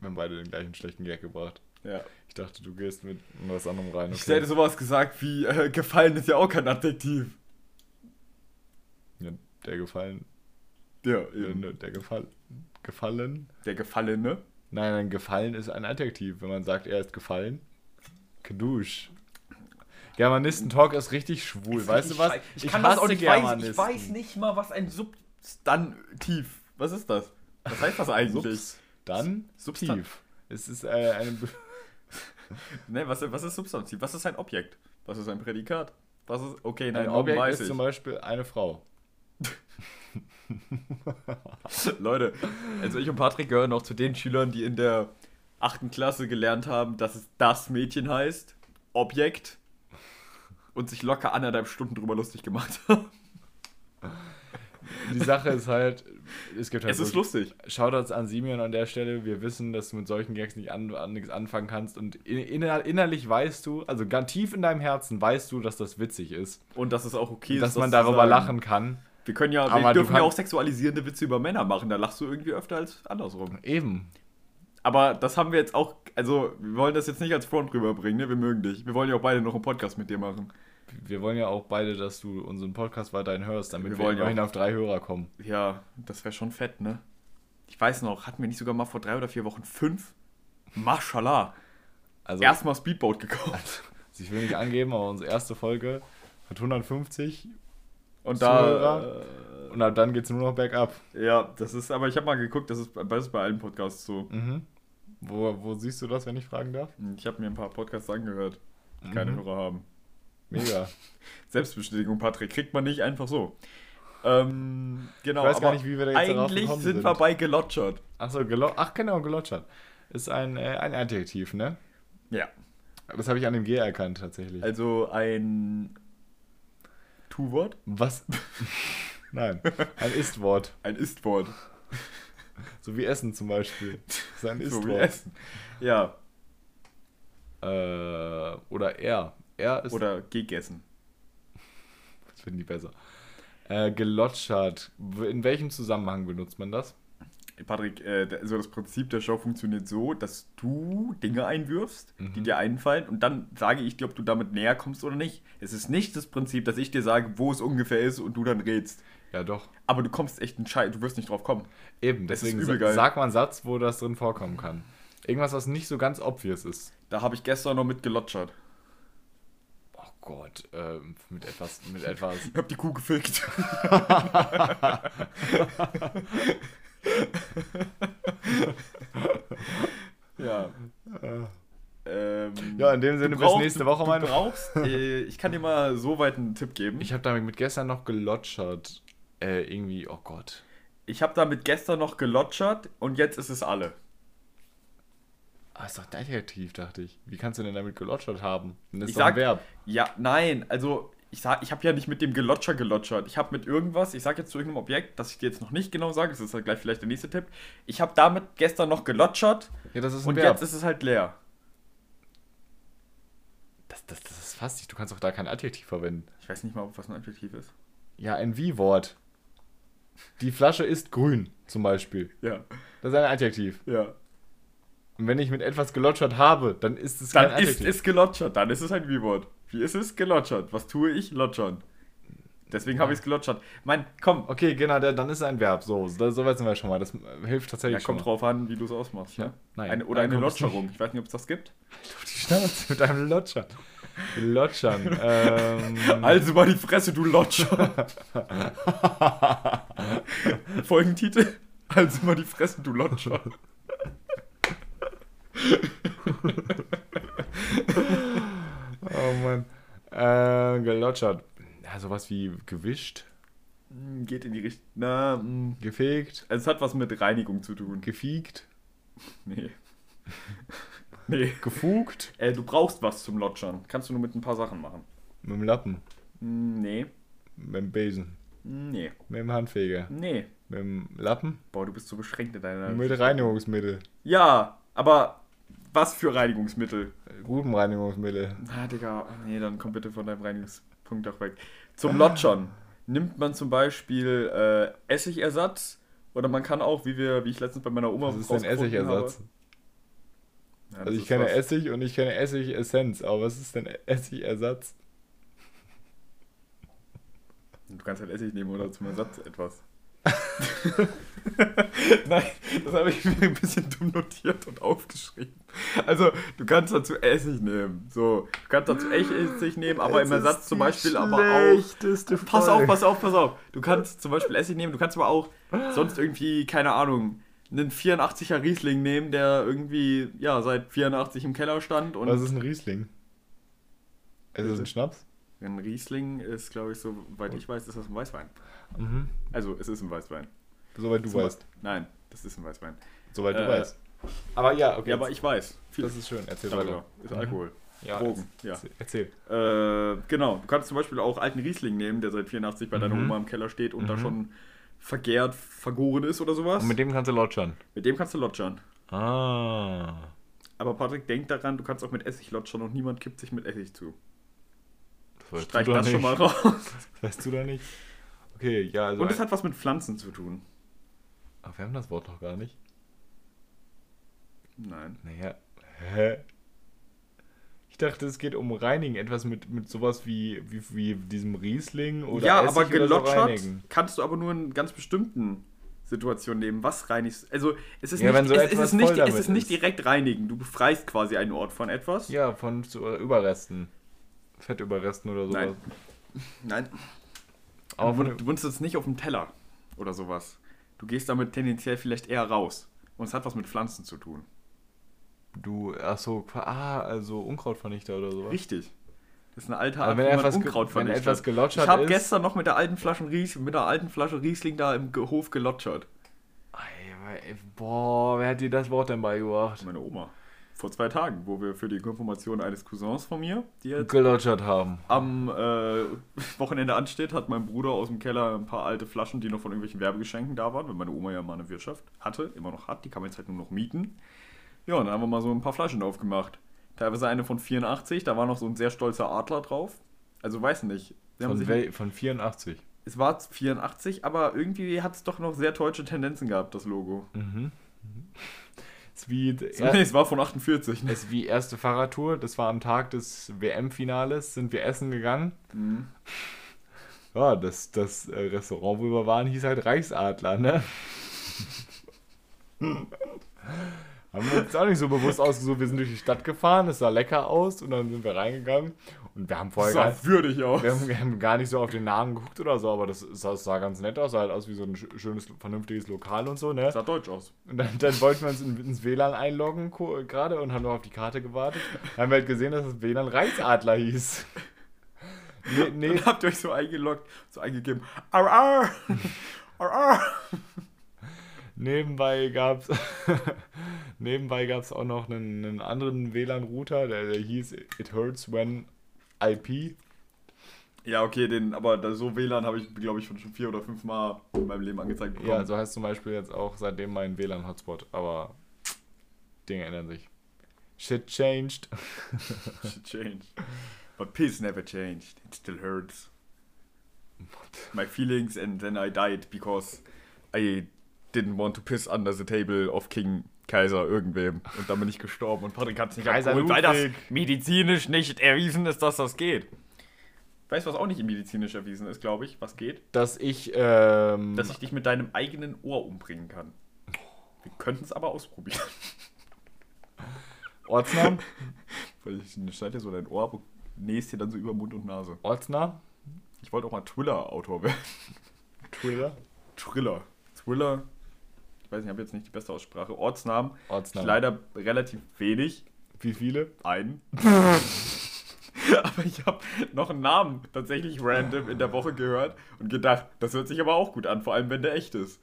Wir haben beide den gleichen schlechten Gag gebracht. Ja. Ich dachte, du gehst mit was anderem rein. Ich hätte sowas gesagt wie, äh, gefallen ist ja auch kein Adjektiv. Ja, der gefallen. Ja, Der, eben. der gefallen. Gefallen? Der Gefallene. Nein, ein gefallen ist ein Adjektiv. Wenn man sagt, er ist gefallen. Kedusch. Germanisten-Talk ist richtig schwul. weißt du was? Ich, kann das auch nicht weiß. Ich weiß nicht mal, was ein Substantiv. Was ist das? Was heißt das eigentlich? Dann Substan- tief. Es ist äh, eine. Be Ne, was, was ist Substantiv? Was ist ein Objekt? Was ist ein Prädikat? Was ist. Okay, nein, ein Objekt weiß ist ich. zum Beispiel eine Frau. Leute, also ich und Patrick gehören auch zu den Schülern, die in der achten Klasse gelernt haben, dass es das Mädchen heißt, Objekt, und sich locker anderthalb Stunden drüber lustig gemacht haben. Die Sache ist halt, es gibt halt Es ist lustig. Shoutouts an Simeon an der Stelle. Wir wissen, dass du mit solchen Gags nicht an, an, nichts anfangen kannst. Und in, inner, innerlich weißt du, also ganz tief in deinem Herzen weißt du, dass das witzig ist. Und dass es auch okay ist, dass das man darüber lachen kann. Wir können ja, Aber wir dürfen ja auch sexualisierende Witze über Männer machen, da lachst du irgendwie öfter als andersrum. Eben. Aber das haben wir jetzt auch, also wir wollen das jetzt nicht als Front rüberbringen, ne? Wir mögen dich. Wir wollen ja auch beide noch einen Podcast mit dir machen. Wir wollen ja auch beide, dass du unseren Podcast weiterhin hörst, damit Wir wir, wollen ja immerhin auch- auf drei Hörer kommen. Ja, das wäre schon fett, ne? Ich weiß noch, hatten wir nicht sogar mal vor drei oder vier Wochen fünf? Mashallah. Also, Erstmal Speedboat gekauft. ich will nicht angeben, aber unsere erste Folge hat 150 Und Zuhörer? da. und ab dann geht es nur noch bergab. Äh, ja, das ist, aber ich habe mal geguckt, das ist, bei- das ist bei allen Podcasts so. Mhm. Wo, wo siehst du das, wenn ich fragen darf? Ich habe mir ein paar Podcasts angehört, die keine Mhm. Hörer haben. Mega. Selbstbestätigung, Patrick, kriegt man nicht einfach so. Ähm, genau, Ich weiß gar nicht, wie wir da jetzt eigentlich sind sind. wir bei gelotschert. Achso, gelo ach genau, gelotschert. Ist ein, äh, ein Adjektiv, ne? Ja. Das habe ich an dem G erkannt, tatsächlich. Also ein Tu-Wort? Was? Nein, ein Ist-Wort. Ein Ist-Wort. So wie Essen zum Beispiel. Das ist ein So wie Ist-Wort. Essen. Ja, äh, oder er. Er ist. oder gegessen. Das finden die besser. Äh, gelotschert. In welchem Zusammenhang benutzt man das? Patrick, äh, also das Prinzip der Show funktioniert so, dass du Dinge einwirfst, die Mhm. dir einfallen und dann sage ich dir, ob du damit näher kommst oder nicht. Es ist nicht das Prinzip, dass ich dir sage, wo es ungefähr ist und du dann rätst. Ja, doch. Aber du kommst echt ein Scheiß, du wirst nicht drauf kommen. Eben, deswegen sa- sag mal einen Satz, wo das drin vorkommen kann. Irgendwas, was nicht so ganz obvious ist. Da habe ich gestern noch mit gelotschert. Oh Gott, ähm, mit etwas, mit etwas. Ich habe die Kuh gefickt. Ja. Ähm, Ja, in dem Sinne, du bis brauchst- nächste Woche, meine brauchst, äh, Ich kann dir mal so weit einen Tipp geben. Ich habe damit mit gestern noch gelotschert. Äh, irgendwie, oh Gott. Ich habe damit gestern noch gelotschert und jetzt ist es alle. Ah, ist doch Adjektiv, dachte ich. Wie kannst du denn damit gelotschert haben? Das ist Ich doch ein sag- Verb. Ja, nein, also ich sag, ich habe ja nicht mit dem Gelotscher gelotschert. Ich habe mit irgendwas, ich sage jetzt zu irgendeinem Objekt, das ich dir jetzt noch nicht genau sage, das ist halt gleich vielleicht der nächste Tipp. Ich habe damit gestern noch gelotschert Ja, das ist und Verb. jetzt ist es halt leer. das, das, das ist fast nicht. Du kannst auch da kein Adjektiv verwenden. Ich weiß nicht mal, ob was ein Adjektiv ist. Ja, ein Wie-Wort. Die Flasche ist grün, zum Beispiel. Ja, Das ist ein Adjektiv. ja. Und wenn ich mit etwas gelotschert habe, dann ist es Dann kein ist Adjektiv. es gelotschert, dann ist es ein Wie-Wort. Wie ist es gelotschert? Was tue ich? Lotschern. Deswegen habe ich es gelotschert. Mein, komm, Okay, genau, da- dann ist es ein Verb. So, so weit sind wir schon mal. Das äh, hilft ja, tatsächlich schon. kommt drauf an, wie du es ausmachst. Ja, Ne? nein. Eine, oder eine Lotscherung. Ich weiß nicht, ob es das gibt. Die Schnauze mit einem Lotschern. Lotschern. ähm, Also mal die Fresse, du Lotscher. Folgentitel. Also mal die Fresse, du Lotscher. Mann. Äh, gelotschert. Ja, sowas wie gewischt, Hm, Geht in die Richtung. Na, hm. gefegt, also es hat was mit Reinigung zu tun. gefiegt, Nee. nee. gefugt. Äh, du brauchst was zum Lotschern. Kannst du nur mit ein paar Sachen machen. Mit dem Lappen, Hm, Nee. mit dem Besen, Nee. mit dem Handfeger, Nee. mit dem Lappen, Boah, du bist so beschränkt in deiner. mit Reinigungsmittel, Ja, aber was für Reinigungsmittel? gutem Reinigungsmittel. Ah, Digga, nee, dann komm bitte von deinem Reinigungspunkt auch weg. Zum Lotschern nimmt man zum Beispiel äh, Essigersatz oder man kann auch, wie wir, wie ich letztens bei meiner Oma Was ist denn Essigersatz? Ja, Also ich kenne was- Essig und ich kenne Essigessenz, aber was ist denn Essigersatz? Du kannst halt Essig nehmen oder zum Ersatz etwas. Nein, das habe ich mir ein bisschen dumm notiert und aufgeschrieben. Also, du kannst dazu Essig nehmen. So, du kannst dazu echt Essig nehmen, aber im Ersatz zum Beispiel aber auch. Pass auf, pass auf, pass auf. Du kannst zum Beispiel Essig nehmen, du kannst aber auch sonst irgendwie, keine Ahnung, einen 84er Riesling nehmen, der irgendwie, ja, seit 84 im Keller stand. Und Was ist ein Riesling? Ist das ein? Schnaps? Ein Riesling ist, glaube ich, soweit ich weiß, ist das ein Weißwein. Mhm. Also, es ist ein Weißwein. Soweit du Zum- weißt. Nein, das ist ein Weißwein. Soweit du Äh, weißt. Aber ja, okay. Ja, aber ich weiß. Viel das ist schön. Erzähl darüber. weiter. Ist Mhm. Alkohol. Ja, Drogen, ja. erzähl-. Äh, genau, du kannst zum Beispiel auch alten Riesling nehmen, der seit 84 bei deiner Mhm. Oma im Keller steht und da Mhm. schon vergärt, vergoren ist oder sowas. Und mit dem kannst du lotschern. Mit dem kannst du lotschern. Ah. Aber Patrick, denk daran, du kannst auch mit Essig lotschern und niemand kippt sich mit Essig zu. Das Streich das schon mal nicht. raus. Das weißt du da nicht? Okay, ja, also. Und es hat was mit Pflanzen zu tun. Ach, wir haben das Wort noch gar nicht. Nein. Naja. Hä? Ich dachte, es geht um Reinigen. Etwas mit, mit sowas wie, wie, wie diesem Riesling oder ja, Essig aber so gelotschert reinigen. kannst du aber nur in ganz bestimmten Situationen nehmen. Was reinigst Also, es ist Ja, nicht, so es, es ist nicht, es ist nicht direkt reinigen. Du befreist quasi einen Ort von etwas. Ja, von so Überresten. Fettüberresten oder sowas. Nein. Nein. Aber von, du, benutzt es nicht auf dem Teller oder sowas. Du gehst damit tendenziell vielleicht eher raus. Und es hat was mit Pflanzen zu tun. du, ach so, ah, also Unkrautvernichter oder sowas. Richtig. Das ist eine alte Aber Art, wenn etwas Unkraut wenn etwas gelotschert Ich habe gestern noch mit der alten Flasche Ries mit der alten Flasche Riesling da im Hof gelotschert. Boah, wer hat dir das Wort denn beigebracht? Meine Oma. Vor zwei Tagen, wo wir für die Konfirmation eines Cousins von mir, die jetzt Gelotschert haben. am äh, Wochenende ansteht, hat mein Bruder aus dem Keller ein paar alte Flaschen, die noch von irgendwelchen Werbegeschenken da waren, weil meine Oma ja mal eine Wirtschaft hatte, immer noch hat, die kann man jetzt halt nur noch mieten. Ja, und dann haben wir mal so ein paar Flaschen aufgemacht. Teilweise eine von 84, da war noch so ein sehr stolzer Adler drauf. Also weiß nicht. Von, wel, von 84. es war 84, aber irgendwie hat es doch noch sehr deutsche Tendenzen gehabt, das Logo. Mhm. Ist wie, Nee, es war von 48. Ne? ist wie erste Fahrradtour. Das war am Tag des WM-Finales. Sind wir essen gegangen. Mhm. Ja, das, das äh, Restaurant, wo wir waren, hieß halt Reichsadler, ne? Haben wir uns auch nicht so bewusst ausgesucht. Wir sind durch die Stadt gefahren, es sah lecker aus und dann sind wir reingegangen. Und wir haben vorher gar, sah würdig aus. wir haben, wir haben gar nicht so auf den Namen geguckt oder so, aber das sah, das sah ganz nett aus. Sah halt aus wie so ein sch- schönes, vernünftiges Lokal und so, ne? Sah deutsch aus. Und dann, dann wollten wir uns in, ins WLAN einloggen gerade und haben noch auf die Karte gewartet. Dann haben wir halt gesehen, dass das WLAN Reichsadler hieß. Nee, nee, Dann habt ihr euch so eingeloggt, so eingegeben. Ar, ar, ar, ar. Nebenbei gab es nebenbei gab's auch noch einen, einen anderen WLAN-Router, der, der hieß It Hurts When IP. Ja, okay, den, aber da, so WLAN habe ich, glaube ich, schon vier oder fünf Mal in meinem Leben angezeigt bekommen. Ja, so heißt zum Beispiel jetzt auch seitdem mein WLAN-Hotspot, aber Dinge ändern sich. Shit changed. Shit changed. But peace never changed. It still hurts. My feelings and then I died because I didn't want to piss under the table of King Kaiser irgendwem. Und dann bin ich gestorben und Patrick hat es nicht Kaiser abgeholt, weil das medizinisch nicht erwiesen ist, dass das geht. Weißt du, was auch nicht medizinisch erwiesen ist, glaube ich, was geht? Dass ich, ähm, Dass ich dich mit deinem eigenen Ohr umbringen kann. Wir könnten es aber ausprobieren. Ortsnamen? Weil ich schneide dir so dein Ohr, aber nähst dir dann so über Mund und Nase. Ortsnamen? Ich wollte auch mal Thriller-Autor werden. Thriller? Thriller. Thriller. Ich weiß nicht, ich habe jetzt nicht die beste Aussprache. Ortsnamen. Ich Ortsnamen. leider relativ wenig. Wie viele? Einen. aber ich habe noch einen Namen tatsächlich random in der Woche gehört und gedacht, das hört sich aber auch gut an, vor allem wenn der echt ist.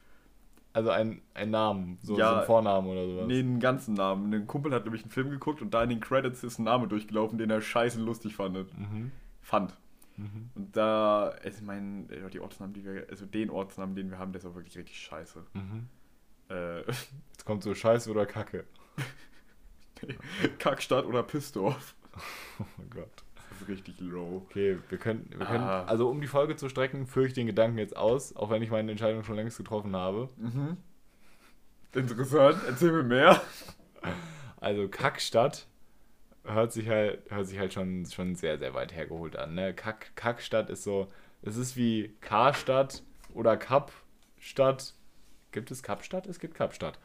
Also ein, ein Namen, so, Ja, so ein Vornamen oder sowas. Nee, einen ganzen Namen. Ein Kumpel hat nämlich einen Film geguckt und da in den Credits ist ein Name durchgelaufen, den er scheiße lustig fandet. Mhm. Fand. Und da, ich meine, die Ortsnamen, die wir, also den Ortsnamen, den wir haben, der ist auch wirklich richtig scheiße. Mhm. Äh, Jetzt kommt so Scheiße oder Kacke. Kackstadt oder Pissdorf. Oh mein Gott. Das ist richtig low. Okay, wir können, wir können Ah. also um die Folge zu strecken, führe ich den Gedanken jetzt aus, auch wenn ich meine Entscheidung schon längst getroffen habe. Mhm. Interessant, erzähl mir mehr. Also Kackstadt hört sich halt, hört sich halt schon, schon sehr, sehr weit hergeholt an. Ne? Kack, Kackstadt ist so, es ist wie Karstadt oder Kapstadt. Gibt es Kapstadt? Es gibt Kapstadt.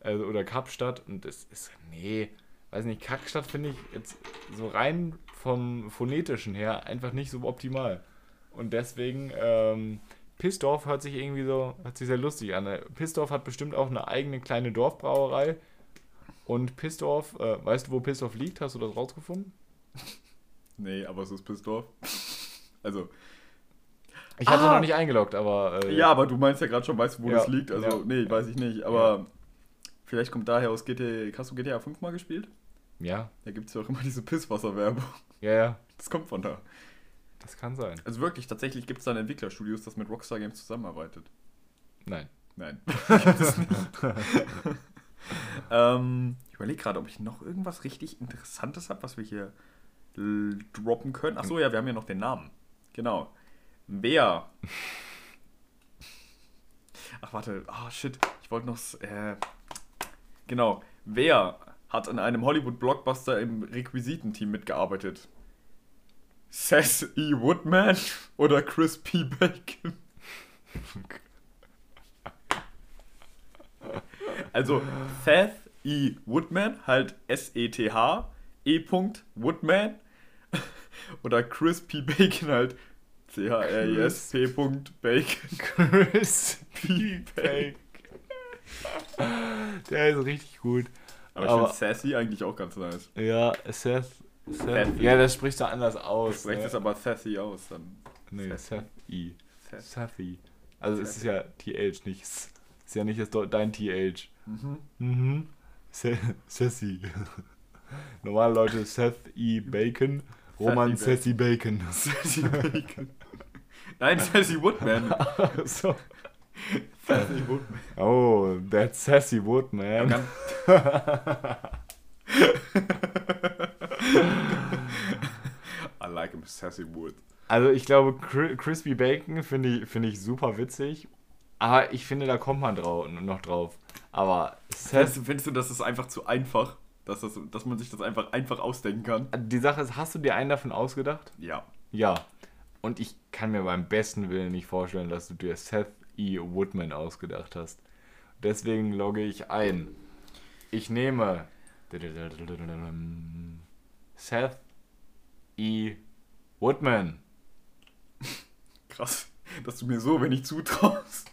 Also, oder Kapstadt und es ist, nee, weiß nicht, Kackstadt finde ich jetzt so rein vom Phonetischen her einfach nicht so optimal. Und deswegen, ähm, Pissdorf hört sich irgendwie so, hört sich sehr lustig an. Pissdorf hat bestimmt auch eine eigene kleine Dorfbrauerei. Und Pissdorf, äh, weißt du, wo Pissdorf liegt? Hast du das rausgefunden? Nee, aber es ist Pissdorf. Also, Ich hatte Ah! noch nicht eingeloggt, aber. Äh, ja, aber du meinst ja gerade schon, weißt du, wo Ja, das liegt. Also, ja. nee, weiß ich nicht. Aber vielleicht kommt daher aus GTA. Hast du GTA 5 mal gespielt? Ja, Da gibt es ja auch immer diese Pisswasserwerbung. ja, ja. Das kommt von da. Das kann sein. Also wirklich, tatsächlich gibt es dann Entwicklerstudios, das mit Rockstar Games zusammenarbeitet. Nein. Nein, ähm, ich überlege gerade, ob ich noch irgendwas richtig Interessantes habe, was wir hier droppen können. Achso, ja, wir haben ja noch den Namen. Genau. Wer? Ach, warte. Ah, shit. Ich wollte noch. Äh, genau. Wer hat an einem Hollywood-Blockbuster im Requisitenteam mitgearbeitet? Seth E. Woodman oder Chris P. Bacon? Also Seth E. Woodman, halt S-E-T-H, E. Woodman. Oder Chris P. Bacon, halt C-H-R-I-S-P. Bacon. Chris P. Bacon. Der ist richtig gut. Aber ich Aber- finde Sassy eigentlich auch ganz nice. Ja, Seth. Seth. Ja, das sprichst du anders aus. Sprecht ne? es aber Sassy aus, dann. Nee, Seth. E. Seth. Sethy. Also es ist ja TH, nicht S. Ist ja nicht das dein TH. Mhm. Se- Sassy. Normale Leute Seth E. Bacon. Roman Sassy Sassy Bacon. Sassy Bacon. Nein, Sassy Woodman. so. Sassy Woodman. Oh, that's Sassy Wood, man. Ganz- I like him, Sassy Wood. Also ich glaube, Cri- Crispy Bacon finde ich, finde ich super witzig. Aber ich finde, da kommt man drau noch drauf. Aber Findest du, findest du, das ist einfach zu einfach? Dass, das, dass man sich das einfach einfach ausdenken kann? die Sache ist, hast du dir einen davon ausgedacht? Ja. Ja. Und ich kann mir beim besten Willen nicht vorstellen, dass du dir Seth E. Woodman ausgedacht hast. Deswegen logge ich ein. Ich nehme Seth E. Woodman. Krass, dass du mir so wenig zutraust.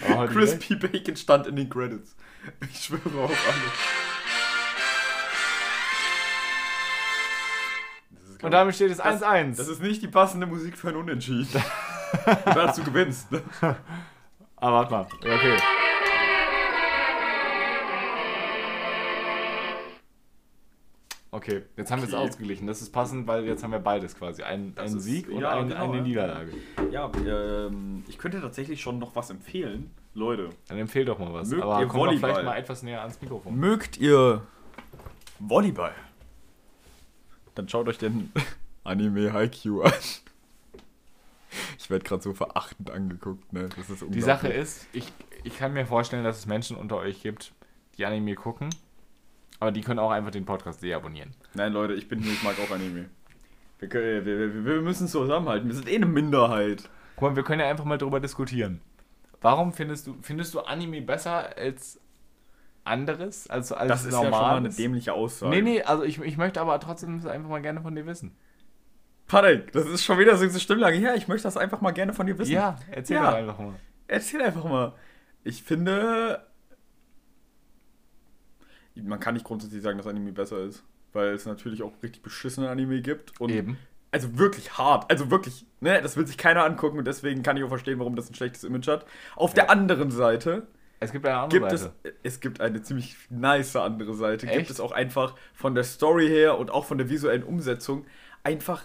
Nicht. Crispy Bacon stand in den Credits. Ich schwöre auf alles. Das ist, Und damit steht es das, 1-1. das ist nicht die passende Musik für ein Unentschieden. Und dazu gewinnst. Ne? Ah, warte mal. Ja, okay. Okay, jetzt haben wir es Okay. ausgeglichen. Das ist passend, weil jetzt haben wir beides quasi. Ein, Das einen ist- Sieg und ja, ein, genau, eine ja. Niederlage. Ja, ähm, ich könnte tatsächlich schon noch was empfehlen. Leute, Dann empfehl doch mal was. Mögt Aber ihr komm doch Volleyball? vielleicht mal etwas näher ans Mikrofon. mögt ihr Volleyball? Dann schaut euch den Anime Haikyuu an. Ich werde gerade so verachtend angeguckt, ne? Das ist Die Sache ist, ich, ich kann mir vorstellen, dass es Menschen unter euch gibt, die Anime gucken. Aber die können auch einfach den Podcast deabonnieren. Nein, Leute, ich bin hier, ich mag auch Anime. Wir, können, wir, wir, wir müssen zusammenhalten. Wir sind eh eine Minderheit. Guck mal, wir können ja einfach mal drüber diskutieren. Warum findest du, findest du Anime besser als anderes? Also als Das ist ja schon mal eine normales? dämliche Aussage. Nee, nee, also ich, ich möchte aber trotzdem einfach mal gerne von dir wissen. Patrick, das ist schon wieder so eine Stimmlage. Ja, ich möchte das einfach mal gerne von dir wissen. Ja, erzähl Ja. doch einfach mal. Erzähl einfach mal. Ich finde, man kann nicht grundsätzlich sagen, dass Anime besser ist. Weil es natürlich auch richtig beschissene Anime gibt. Und Eben. Also wirklich hart. Also wirklich, ne, das will sich keiner angucken und deswegen kann ich auch verstehen, warum das ein schlechtes Image hat. Auf der anderen Seite Es gibt eine andere gibt Seite. es, es gibt eine ziemlich nice andere Seite. Gibt Echt? es auch einfach von der Story her und auch von der visuellen Umsetzung einfach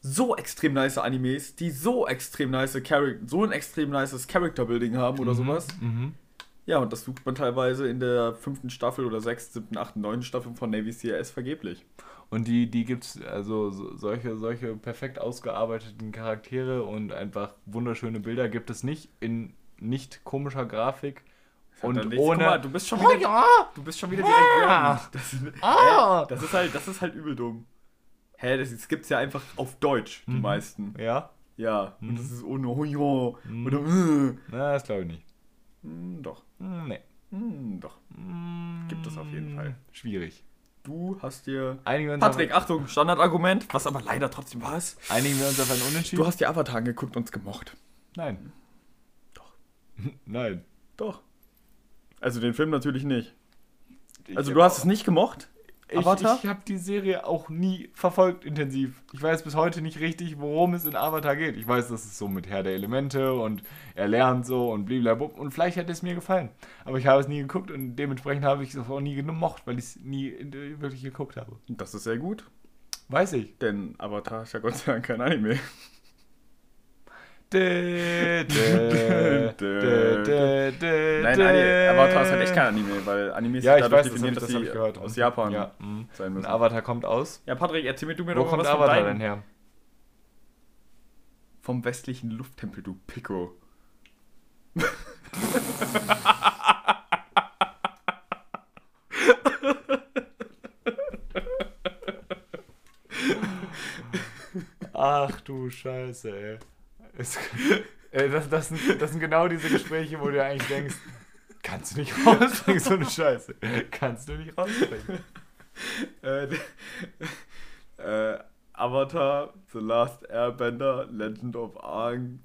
so extrem nice Animes, die so extrem nice Charac so ein extrem nices Character Building haben oder sowas. Mhm. Ja, und das sucht man teilweise in der fünften Staffel oder sechsten, siebten, achten, neunten Staffel von Navy CRS vergeblich. Und die, die gibt es, also so, solche, solche perfekt ausgearbeiteten Charaktere und einfach wunderschöne Bilder gibt es nicht in nicht komischer Grafik. Und ohne. Guck mal, du bist schon oh wieder, ja! du bist schon wieder direkt wütend. Das, ist- Ah! Hä? das ist halt, das ist halt übel dumm. Hä, das, das gibt's ja einfach auf Deutsch, die Mhm. meisten. Ja? Ja, Mhm. und das ist ohne oh ja, Mhm. oder äh. Na, das glaube ich nicht. Hm, doch, Hm, Nee. hm, doch. Gibt es auf jeden Fall. Schwierig. Du hast dir... Einigen wir uns, Patrick, Achtung, Standardargument, was aber leider trotzdem war es. auf, einigen wir uns auf ein Unentschieden? Du hast dir Avatar geguckt und es gemocht. Nein. Doch. Nein. Doch. Also den Film natürlich nicht. Also Ich- du hast es nicht gemocht? Ich, Avatar? ich habe die Serie auch nie verfolgt intensiv. Ich weiß bis heute nicht richtig, worum es in Avatar geht. Ich weiß, dass es so mit Herr der Elemente und er lernt so und blablabla. Und vielleicht hätte es mir gefallen. Aber ich habe es nie geguckt und dementsprechend habe ich es auch nie gemocht, weil ich es nie wirklich geguckt habe. Das ist sehr gut, Weiß ich. denn Avatar ist ja Gott sei Dank kein Anime. Nein, Avatar ist halt echt kein Anime, weil Animes Ja, sind dadurch weiß, das definiert, dass das hab sie gehört. aus Japan Ja, sein müssen. Avatar kommt aus. Ja, Patrick, erzähl mir du mir Wo doch kommt was von Avatar deinem- denn her? Vom westlichen Lufttempel, du Pico. Ach du Scheiße, ey. Es, ey das, das, sind, das sind genau diese Gespräche, wo du eigentlich denkst, kannst du nicht rausbringen, so eine Scheiße. Kannst du nicht rausbringen. Äh, äh, Avatar, The Last Airbender, Legend of Aang.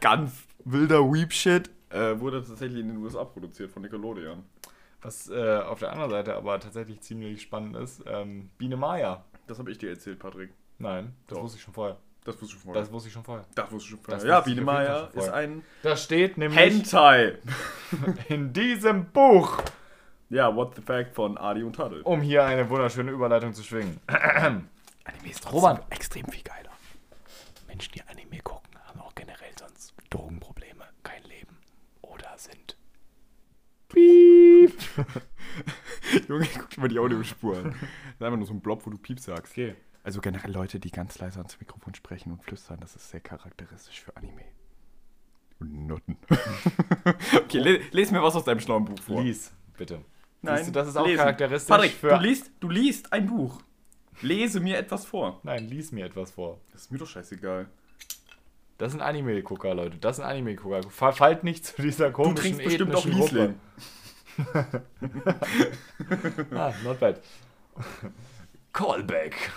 Ganz wilder Weep-Shit. Äh, wurde tatsächlich in den USA produziert von Nickelodeon. Was äh, auf der anderen Seite aber tatsächlich ziemlich spannend ist, ähm, Biene Maya. Das habe ich dir erzählt, Patrick. Nein, das Doch. wusste ich schon vorher. Das wusstest du schon vorher. Das wusste ich schon vorher. Das wusstest du schon vorher. Das Ja, wusste ich Biene ist ein Da steht nämlich Hentai. in diesem Buch, Ja, What the Fact von Adi und Tadel. um hier eine wunderschöne Überleitung zu schwingen. Anime ist Robert. extrem viel geiler. Menschen, die Anime gucken, haben auch generell sonst Drogenprobleme, kein Leben oder sind. Junge, guck dir mal die Audiospur an. Das ist einfach nur so ein Blob, wo du Piep sagst. Okay. Also generell Leute, die ganz leise ans Mikrofon sprechen und flüstern, das ist sehr charakteristisch für Anime. Und Nutten. okay, le les mir was aus deinem schlauen Buch vor. Lies, bitte. Nein, Siehst du, das ist auch lesen. charakteristisch Patrick, für... du liest, du liest ein Buch. Lese mir etwas vor. Nein, lies mir etwas vor. Das ist mir doch scheißegal. Das sind Anime-Gucker, Leute. Das sind Anime-Gucker. Fall- Fallt nicht zu dieser Du komischen trinkst bestimmt auch. Riesling. Ah, not bad. Callback.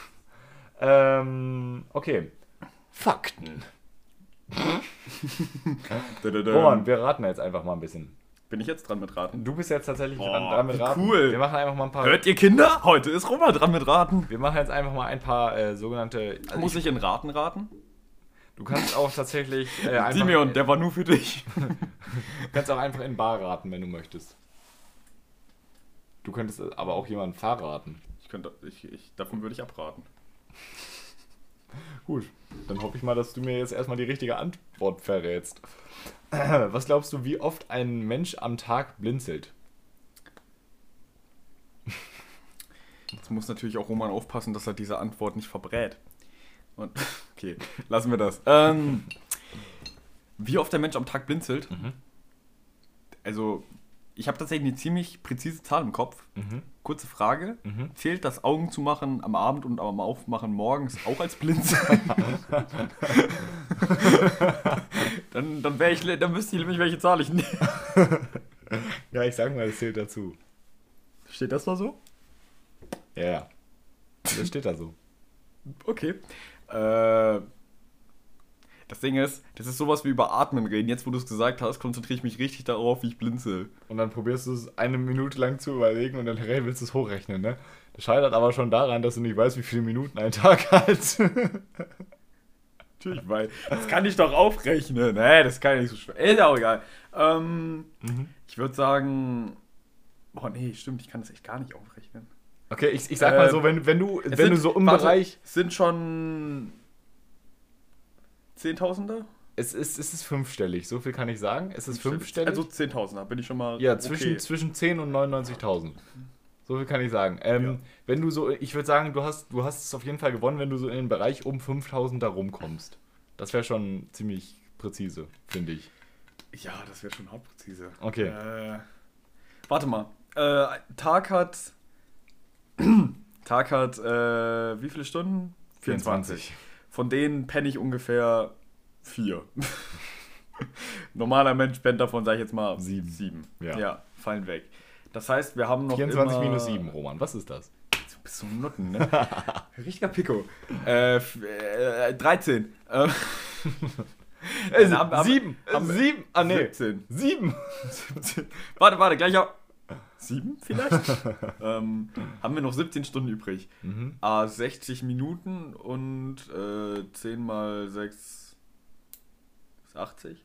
Ähm, okay. Fakten. Roman, wir raten jetzt einfach mal ein bisschen. Bin ich jetzt dran mit Raten? Du bist jetzt tatsächlich Oh, dran, dran mit Raten. cool. Wir machen einfach mal ein paar. Hört ihr Kinder? Heute ist Roma dran mit Raten. Wir machen jetzt einfach mal ein paar äh, sogenannte. Also Muss ich, ich in Raten raten? du kannst auch tatsächlich äh, einfach, Simeon, der war nur für dich. du kannst auch einfach in Bar raten, wenn du möchtest. Du könntest aber auch jemanden verraten. Ich könnte, ich, ich, davon würde ich abraten. Gut, dann hoffe ich mal, dass du mir jetzt erstmal die richtige Antwort verrätst. Was glaubst du, wie oft ein Mensch am Tag blinzelt? Jetzt muss natürlich auch Roman aufpassen, dass er diese Antwort nicht verbrät. Und, okay, lassen wir das. Ähm, wie oft der Mensch am Tag blinzelt? Mhm. Also, ich habe tatsächlich eine ziemlich präzise Zahl im Kopf. Mhm. Kurze Frage. Mhm. Zählt das Augen zu machen am Abend und am Aufmachen morgens auch als Blinzeln? dann, dann, ich, dann wüsste ich nämlich, welche Zahl ich nehme. Ja, ich sag mal, das zählt dazu. Steht das da so? Ja, ja. Das steht da so. Okay. Äh, das Ding ist, das ist sowas wie über Atmen reden. Jetzt, wo du es gesagt hast, konzentriere ich mich richtig darauf, wie ich blinzel. Und dann probierst du es eine Minute lang zu überlegen und dann willst du es hochrechnen, ne? Das scheitert aber schon daran, dass du nicht weißt, wie viele Minuten ein Tag hat. Natürlich, weil das kann ich doch aufrechnen. Nee, das kann ja nicht so schwer. Ist auch egal. Ähm, Ich würde sagen. Boah, nee, stimmt, ich kann das echt gar nicht aufrechnen. Okay, ich, ich sag mal Ähm, so, wenn, wenn du, wenn sind- du so im warte, Bereich. Sind schon. Zehntausender? Es ist, es ist fünfstellig, so viel kann ich sagen. Es ist fünfstellig. Also Zehntausender, bin ich schon mal. ja, zwischen, okay. zwischen 10 und 99.000. So viel kann ich sagen. Ähm, Ja. Wenn du so, ich würde sagen, du hast, du hast es auf jeden Fall gewonnen, wenn du so in den Bereich um 5000 da rumkommst. Das wäre schon ziemlich präzise, finde ich. Ja, das wäre schon hauptpräzise. Okay. Äh, warte mal. Äh, Tag hat. Tag hat äh, wie viele Stunden? 24. Von denen penne ich ungefähr vier. Normaler Mensch pennt davon, sag ich jetzt mal, Sieben. Sieben. Ja. ja, fallen weg. Das heißt, wir haben noch 24 immer... minus 7, Roman, was ist das? Du bist so ein Nutten, ne? Richtiger Pico. Äh, äh, 13. Äh, Äh, sieben, sieben, ah nee, 17. sieben. 17. Warte, warte, gleich auf. Sieben vielleicht? ähm, haben wir noch 17 Stunden übrig. Mhm. Ah, 60 Minuten und äh, 10 mal 6 ist 80.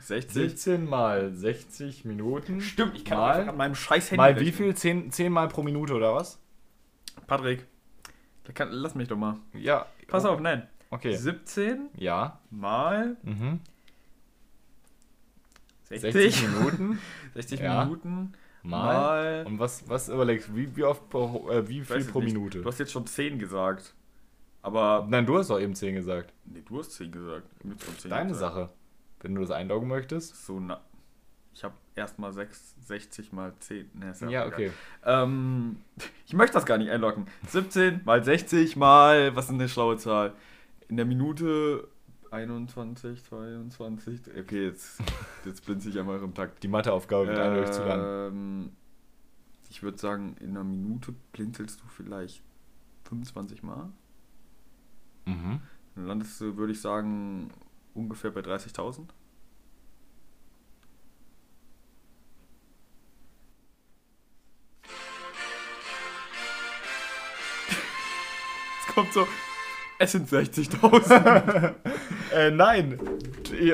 60. 17 mal 60 Minuten. Stimmt, ich kann mal, an meinem scheiß Handy mal wie viel? 10, 10 mal pro Minute oder was? Patrick, kann, lass mich doch mal. Ja. Pass auf, nein. Okay. 17 Ja. mal Mhm. 60, 60 Minuten 60 Ja. Minuten mal. mal. Und was, was überlegst du? Wie, wie oft pro, äh, wie viel pro nicht. Minute? Du hast jetzt schon 10 gesagt. Aber. Nein, du hast doch eben 10 gesagt. Nee, du hast 10 gesagt. Ich hab jetzt schon 10 Deine gesagt. Sache. Wenn du das einloggen möchtest. So, na. Ich habe erstmal 60 mal 10. Nee, Ja, auch okay. Ähm, ich möchte das gar nicht einloggen. 17 mal 60 mal. Was ist eine schlaue Zahl? In der Minute 21, 22. Okay, jetzt, jetzt blinze ich einmal im Takt. Die Matheaufgabe wird eindeutig zu lang. Ähm, ich würde sagen, in einer Minute blinzelst du vielleicht 25 Mal. Mhm. Dann landest du, würde ich sagen, ungefähr bei 30.000. Es kommt so, es sind 60.000. Äh, nein.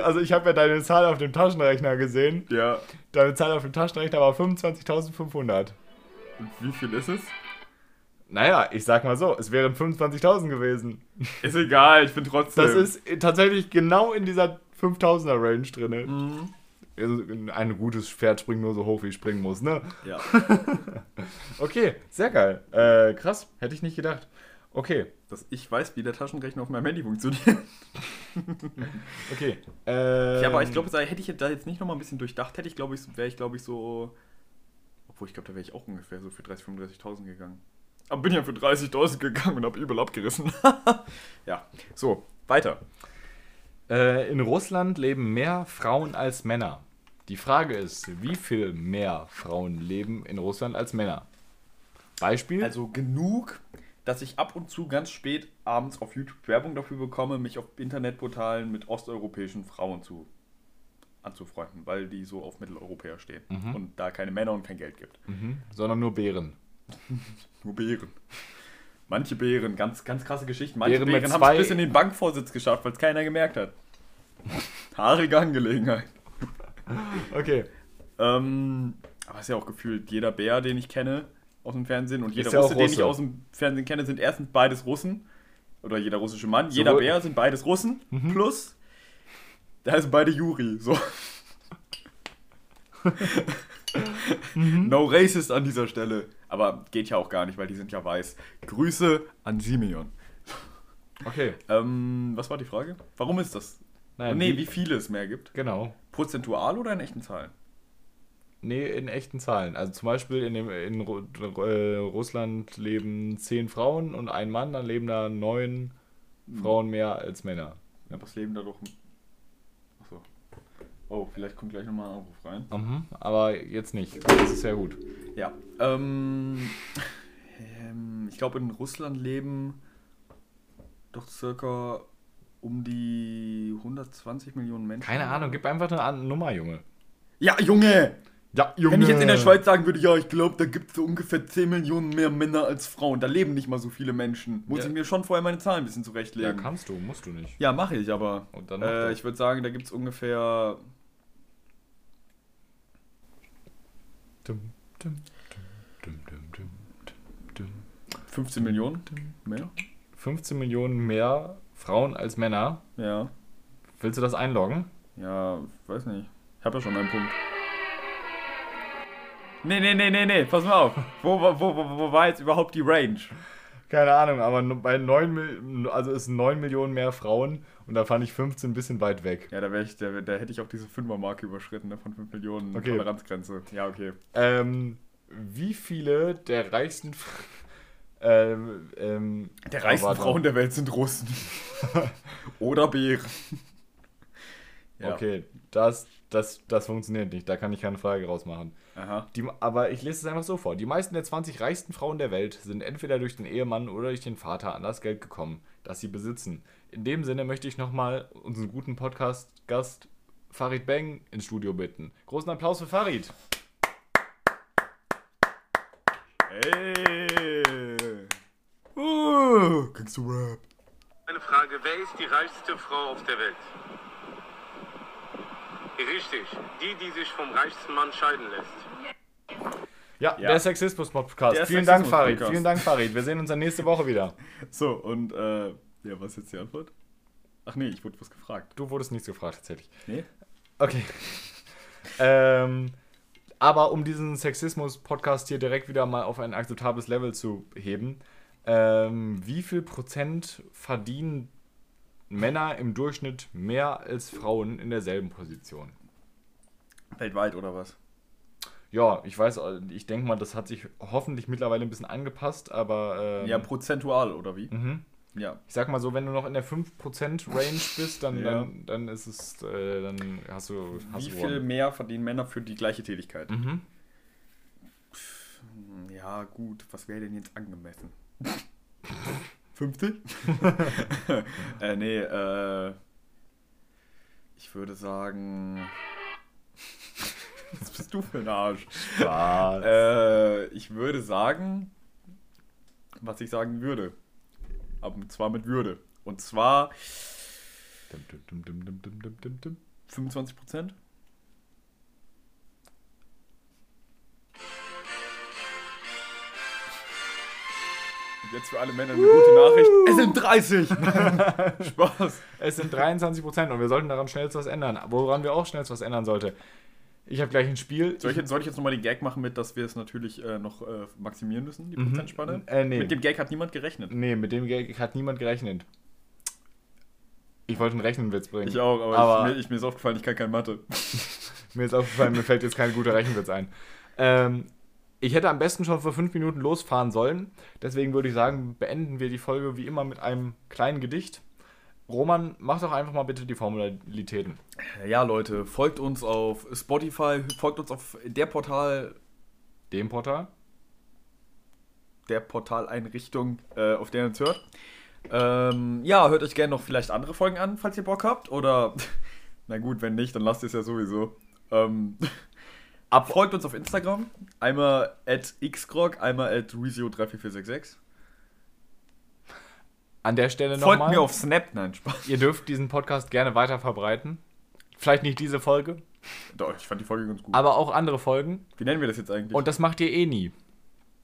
Also ich habe ja deine Zahl auf dem Taschenrechner gesehen. ja. Deine Zahl auf dem Taschenrechner war 25.500. Und wie viel ist es? Naja, ich sag mal so, es wären 25.000 gewesen. Ist egal, ich bin trotzdem. Das ist tatsächlich genau in dieser 5000er Range drin. Mhm. Also, ein gutes Pferd springt nur so hoch, wie es springen muss, ne? Ja. Okay, sehr geil. Äh, krass, hätte ich nicht gedacht. Okay, Dass ich weiß, wie der Taschenrechner auf meinem Handy funktioniert. okay. Ähm, Ja, aber ich glaube, hätte ich da jetzt nicht nochmal ein bisschen durchdacht, hätte ich, glaube ich, wäre ich, glaube ich, so. Obwohl, ich glaube, da wäre ich auch ungefähr so für 30.000, 35.000 gegangen. Aber bin ja für 30.000 gegangen und habe übel abgerissen. ja, so, weiter. Äh, in Russland leben mehr Frauen als Männer. Die Frage ist, wie viel mehr Frauen leben in Russland als Männer? Beispiel? Also genug, dass ich ab und zu ganz spät abends auf YouTube Werbung dafür bekomme, mich auf Internetportalen mit osteuropäischen Frauen zu anzufreunden, weil die so auf Mitteleuropäer stehen und da keine Männer und kein Geld gibt. mhm. Sondern nur Bären. Nur Bären. Manche Bären, ganz, ganz krasse Geschichten. Manche Bären Bären haben es bis in den Bankvorsitz geschafft, weil es keiner gemerkt hat. Haarige Angelegenheit. Okay. Ähm, aber es ist ja auch gefühlt, jeder Bär, den ich kenne aus dem Fernsehen und jeder ja Russe, den ich aus dem Fernsehen kenne, sind erstens beides Russen. Oder jeder russische Mann. Jeder Sowohl- Bär sind beides Russen. Mhm. Plus, da heißen beide Juri. So. Mhm. No racist an dieser Stelle. Aber geht ja auch gar nicht, weil die sind ja weiß. Grüße an Simeon. Okay. Ähm, was war die Frage? Warum ist das? Nein, nee, wie- wie viele es mehr gibt. Genau. Prozentual oder in echten Zahlen? Nee, in echten Zahlen. Also zum Beispiel in, dem, in Ru äh, Russland leben zehn Frauen und ein Mann, dann leben da neun Frauen mehr als Männer. Ja, was leben da doch. Achso. Oh, vielleicht kommt gleich nochmal ein Anruf rein. Mhm, aber jetzt nicht. Das ist sehr gut. Ja. Ähm, ähm, ich glaube, in Russland leben doch circa um die 120 Millionen Menschen. Keine Ahnung, gib einfach eine Nummer, Junge. Ja, Junge! Ja, Junge. Wenn ich jetzt in der Schweiz sagen würde, ja, ich glaube, da gibt es so ungefähr 10 Millionen mehr Männer als Frauen. Da leben nicht mal so viele Menschen. Muss Ja. ich mir schon vorher meine Zahlen ein bisschen Ja, zurechtlegen. kannst du, musst du nicht. Ja, mache ich, aber. Und dann Äh, ich würde sagen, da gibt es ungefähr Dum, dum, dum, dum, dum, dum, dum. 15 Millionen mehr. 15 Millionen mehr Frauen als Männer. Ja. Willst du das einloggen? Ja, weiß nicht. Ich habe ja schon einen Punkt. Nee, nee, nee, nee, nee, pass mal auf. Wo, wo, wo, wo, war jetzt überhaupt die Range? Keine Ahnung, aber bei 9 Mil also es sind 9 Millionen mehr Frauen und da fand ich 15 ein bisschen weit weg. Ja, da, ich, da, da hätte ich auch diese 5er-Marke überschritten, ne, von 5 Millionen Okay. Toleranzgrenze. Ja, okay. Ähm, wie viele der reichsten ähm, ähm, Der oh, reichsten warte. Frauen der Welt sind Russen. Oder Bären. Ja. Okay, das, das, das funktioniert nicht. Da kann ich keine Frage rausmachen. Aha. Die, aber ich lese es einfach so vor. Die meisten der 20 reichsten Frauen der Welt sind entweder durch den Ehemann oder durch den Vater an das Geld gekommen, das sie besitzen. In dem Sinne möchte ich nochmal unseren guten Podcast-Gast Farid Bang ins Studio bitten. Großen Applaus für Farid. Hey. Uh, kriegst du Rap? Eine Frage, wer ist die reichste Frau auf der Welt? Richtig, die, die sich vom reichsten Mann scheiden lässt. Ja, Ja. der Sexismus-Podcast. Vielen Dank, Farid. Vielen Dank, Farid. Wir sehen uns dann nächste Woche wieder. So, und, äh, ja, was ist jetzt die Antwort? Ach nee, ich wurde was gefragt. Du wurdest nichts gefragt, tatsächlich. Nee? Okay. ähm, aber um diesen Sexismus-Podcast hier direkt wieder mal auf ein akzeptables Level zu heben, ähm, wie viel Prozent verdienen Männer im Durchschnitt mehr als Frauen in derselben Position? Weltweit oder was? Ja, ich weiß, äh, ich denke mal, das hat sich hoffentlich mittlerweile ein bisschen angepasst, aber ähm, Ja, prozentual oder wie? mhm. Ja. ich sag mal so, wenn du noch in der 5% Range bist, dann, Ja. dann, dann ist es, äh, dann hast du, hast Wie du viel mehr verdienen Männer für die gleiche Tätigkeit? Mhm. Hm, Ja, gut, was wäre denn jetzt angemessen? 50? äh, nee, äh. Ich würde sagen. Was bist du für ein Arsch? Was? Äh, ich würde sagen, was ich sagen würde. Aber zwar mit Würde. Und zwar Dum, dum, dum, dum, dum, dum, dum, dum. 25 Prozent. Und jetzt für alle Männer eine gute Nachricht. Es sind 30! Spaß. Es sind 23 Prozent und wir sollten daran schnellst was ändern. Woran wir auch schnellst was ändern sollte. Ich habe gleich ein Spiel. Soll ich, jetzt, soll ich jetzt nochmal den Gag machen mit, dass wir es natürlich äh, noch äh, maximieren müssen, die Prozentspanne? Äh, nee. Mit dem Gag hat niemand gerechnet. nee, mit dem Gag hat niemand gerechnet. Ich wollte einen Rechenwitz bringen. Ich auch, aber, aber ich, mir, ich, mir ist aufgefallen, ich kann kein Mathe. mir ist aufgefallen, mir fällt jetzt kein guter Rechenwitz ein. Ähm, ich hätte am besten schon vor fünf Minuten losfahren sollen. Deswegen würde ich sagen, beenden wir die Folge wie immer mit einem kleinen Gedicht. Roman, mach doch einfach mal bitte die Formalitäten. Ja, Leute, folgt uns auf Spotify, folgt uns auf der Portal, Dem Portal? der Portaleinrichtung, äh, auf der ihr uns hört. Ähm, ja, hört euch gerne noch vielleicht andere Folgen an, falls ihr Bock habt. Oder, na gut, wenn nicht, dann lasst ihr es ja sowieso. Ähm, ab, folgt uns auf Instagram. Einmal at xgrog, einmal at Rizio34466. An der Stelle Folgt nochmal. mir auf Snap, nein, Spaß. Ihr dürft diesen Podcast gerne weiter verbreiten. Vielleicht nicht diese Folge, Doch, ich fand die Folge ganz gut. aber auch andere Folgen. Wie nennen wir das jetzt eigentlich? Und das macht ihr eh nie.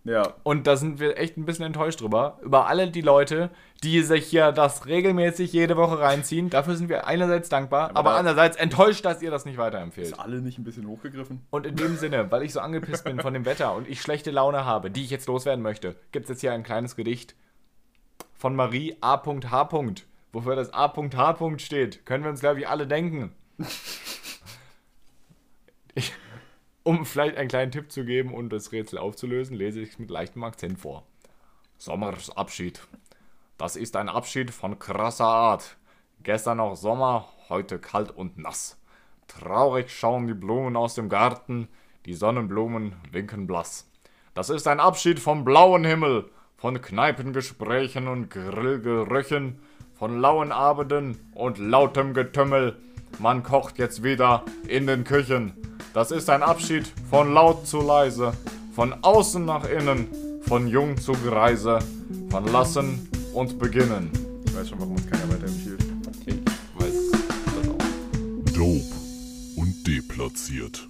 ja, Und da sind wir echt ein bisschen enttäuscht drüber. Über alle die Leute, die sich hier das regelmäßig jede Woche reinziehen. Dafür sind wir einerseits dankbar, aber, da- andererseits enttäuscht, dass ihr das nicht weiterempfehlt. ist alle nicht ein bisschen hochgegriffen? Und in dem Sinne, weil ich so angepisst bin von dem Wetter und ich schlechte Laune habe, die ich jetzt loswerden möchte, gibt es jetzt hier ein kleines Gedicht von Marie A.H. Wofür das A.H. steht, können wir uns, glaube ich, alle denken. Ich, um vielleicht einen kleinen Tipp zu geben und das Rätsel aufzulösen, lese ich es mit leichtem Akzent vor. Sommersabschied. Das ist ein Abschied von krasser Art. Gestern noch Sommer, heute kalt und nass. Traurig schauen die Blumen aus dem Garten, die Sonnenblumen winken blass. Das ist ein Abschied vom blauen Himmel, von Kneipengesprächen und Grillgerüchen, von lauen Abenden und lautem Getümmel. Man kocht jetzt wieder in den Küchen. Das ist ein Abschied von laut zu leise, von außen nach innen, von jung zu greise, von lassen und beginnen. Ich weiß schon, warum uns keiner weiterempfiehlt. Ich weiß das auch. Dope und deplatziert.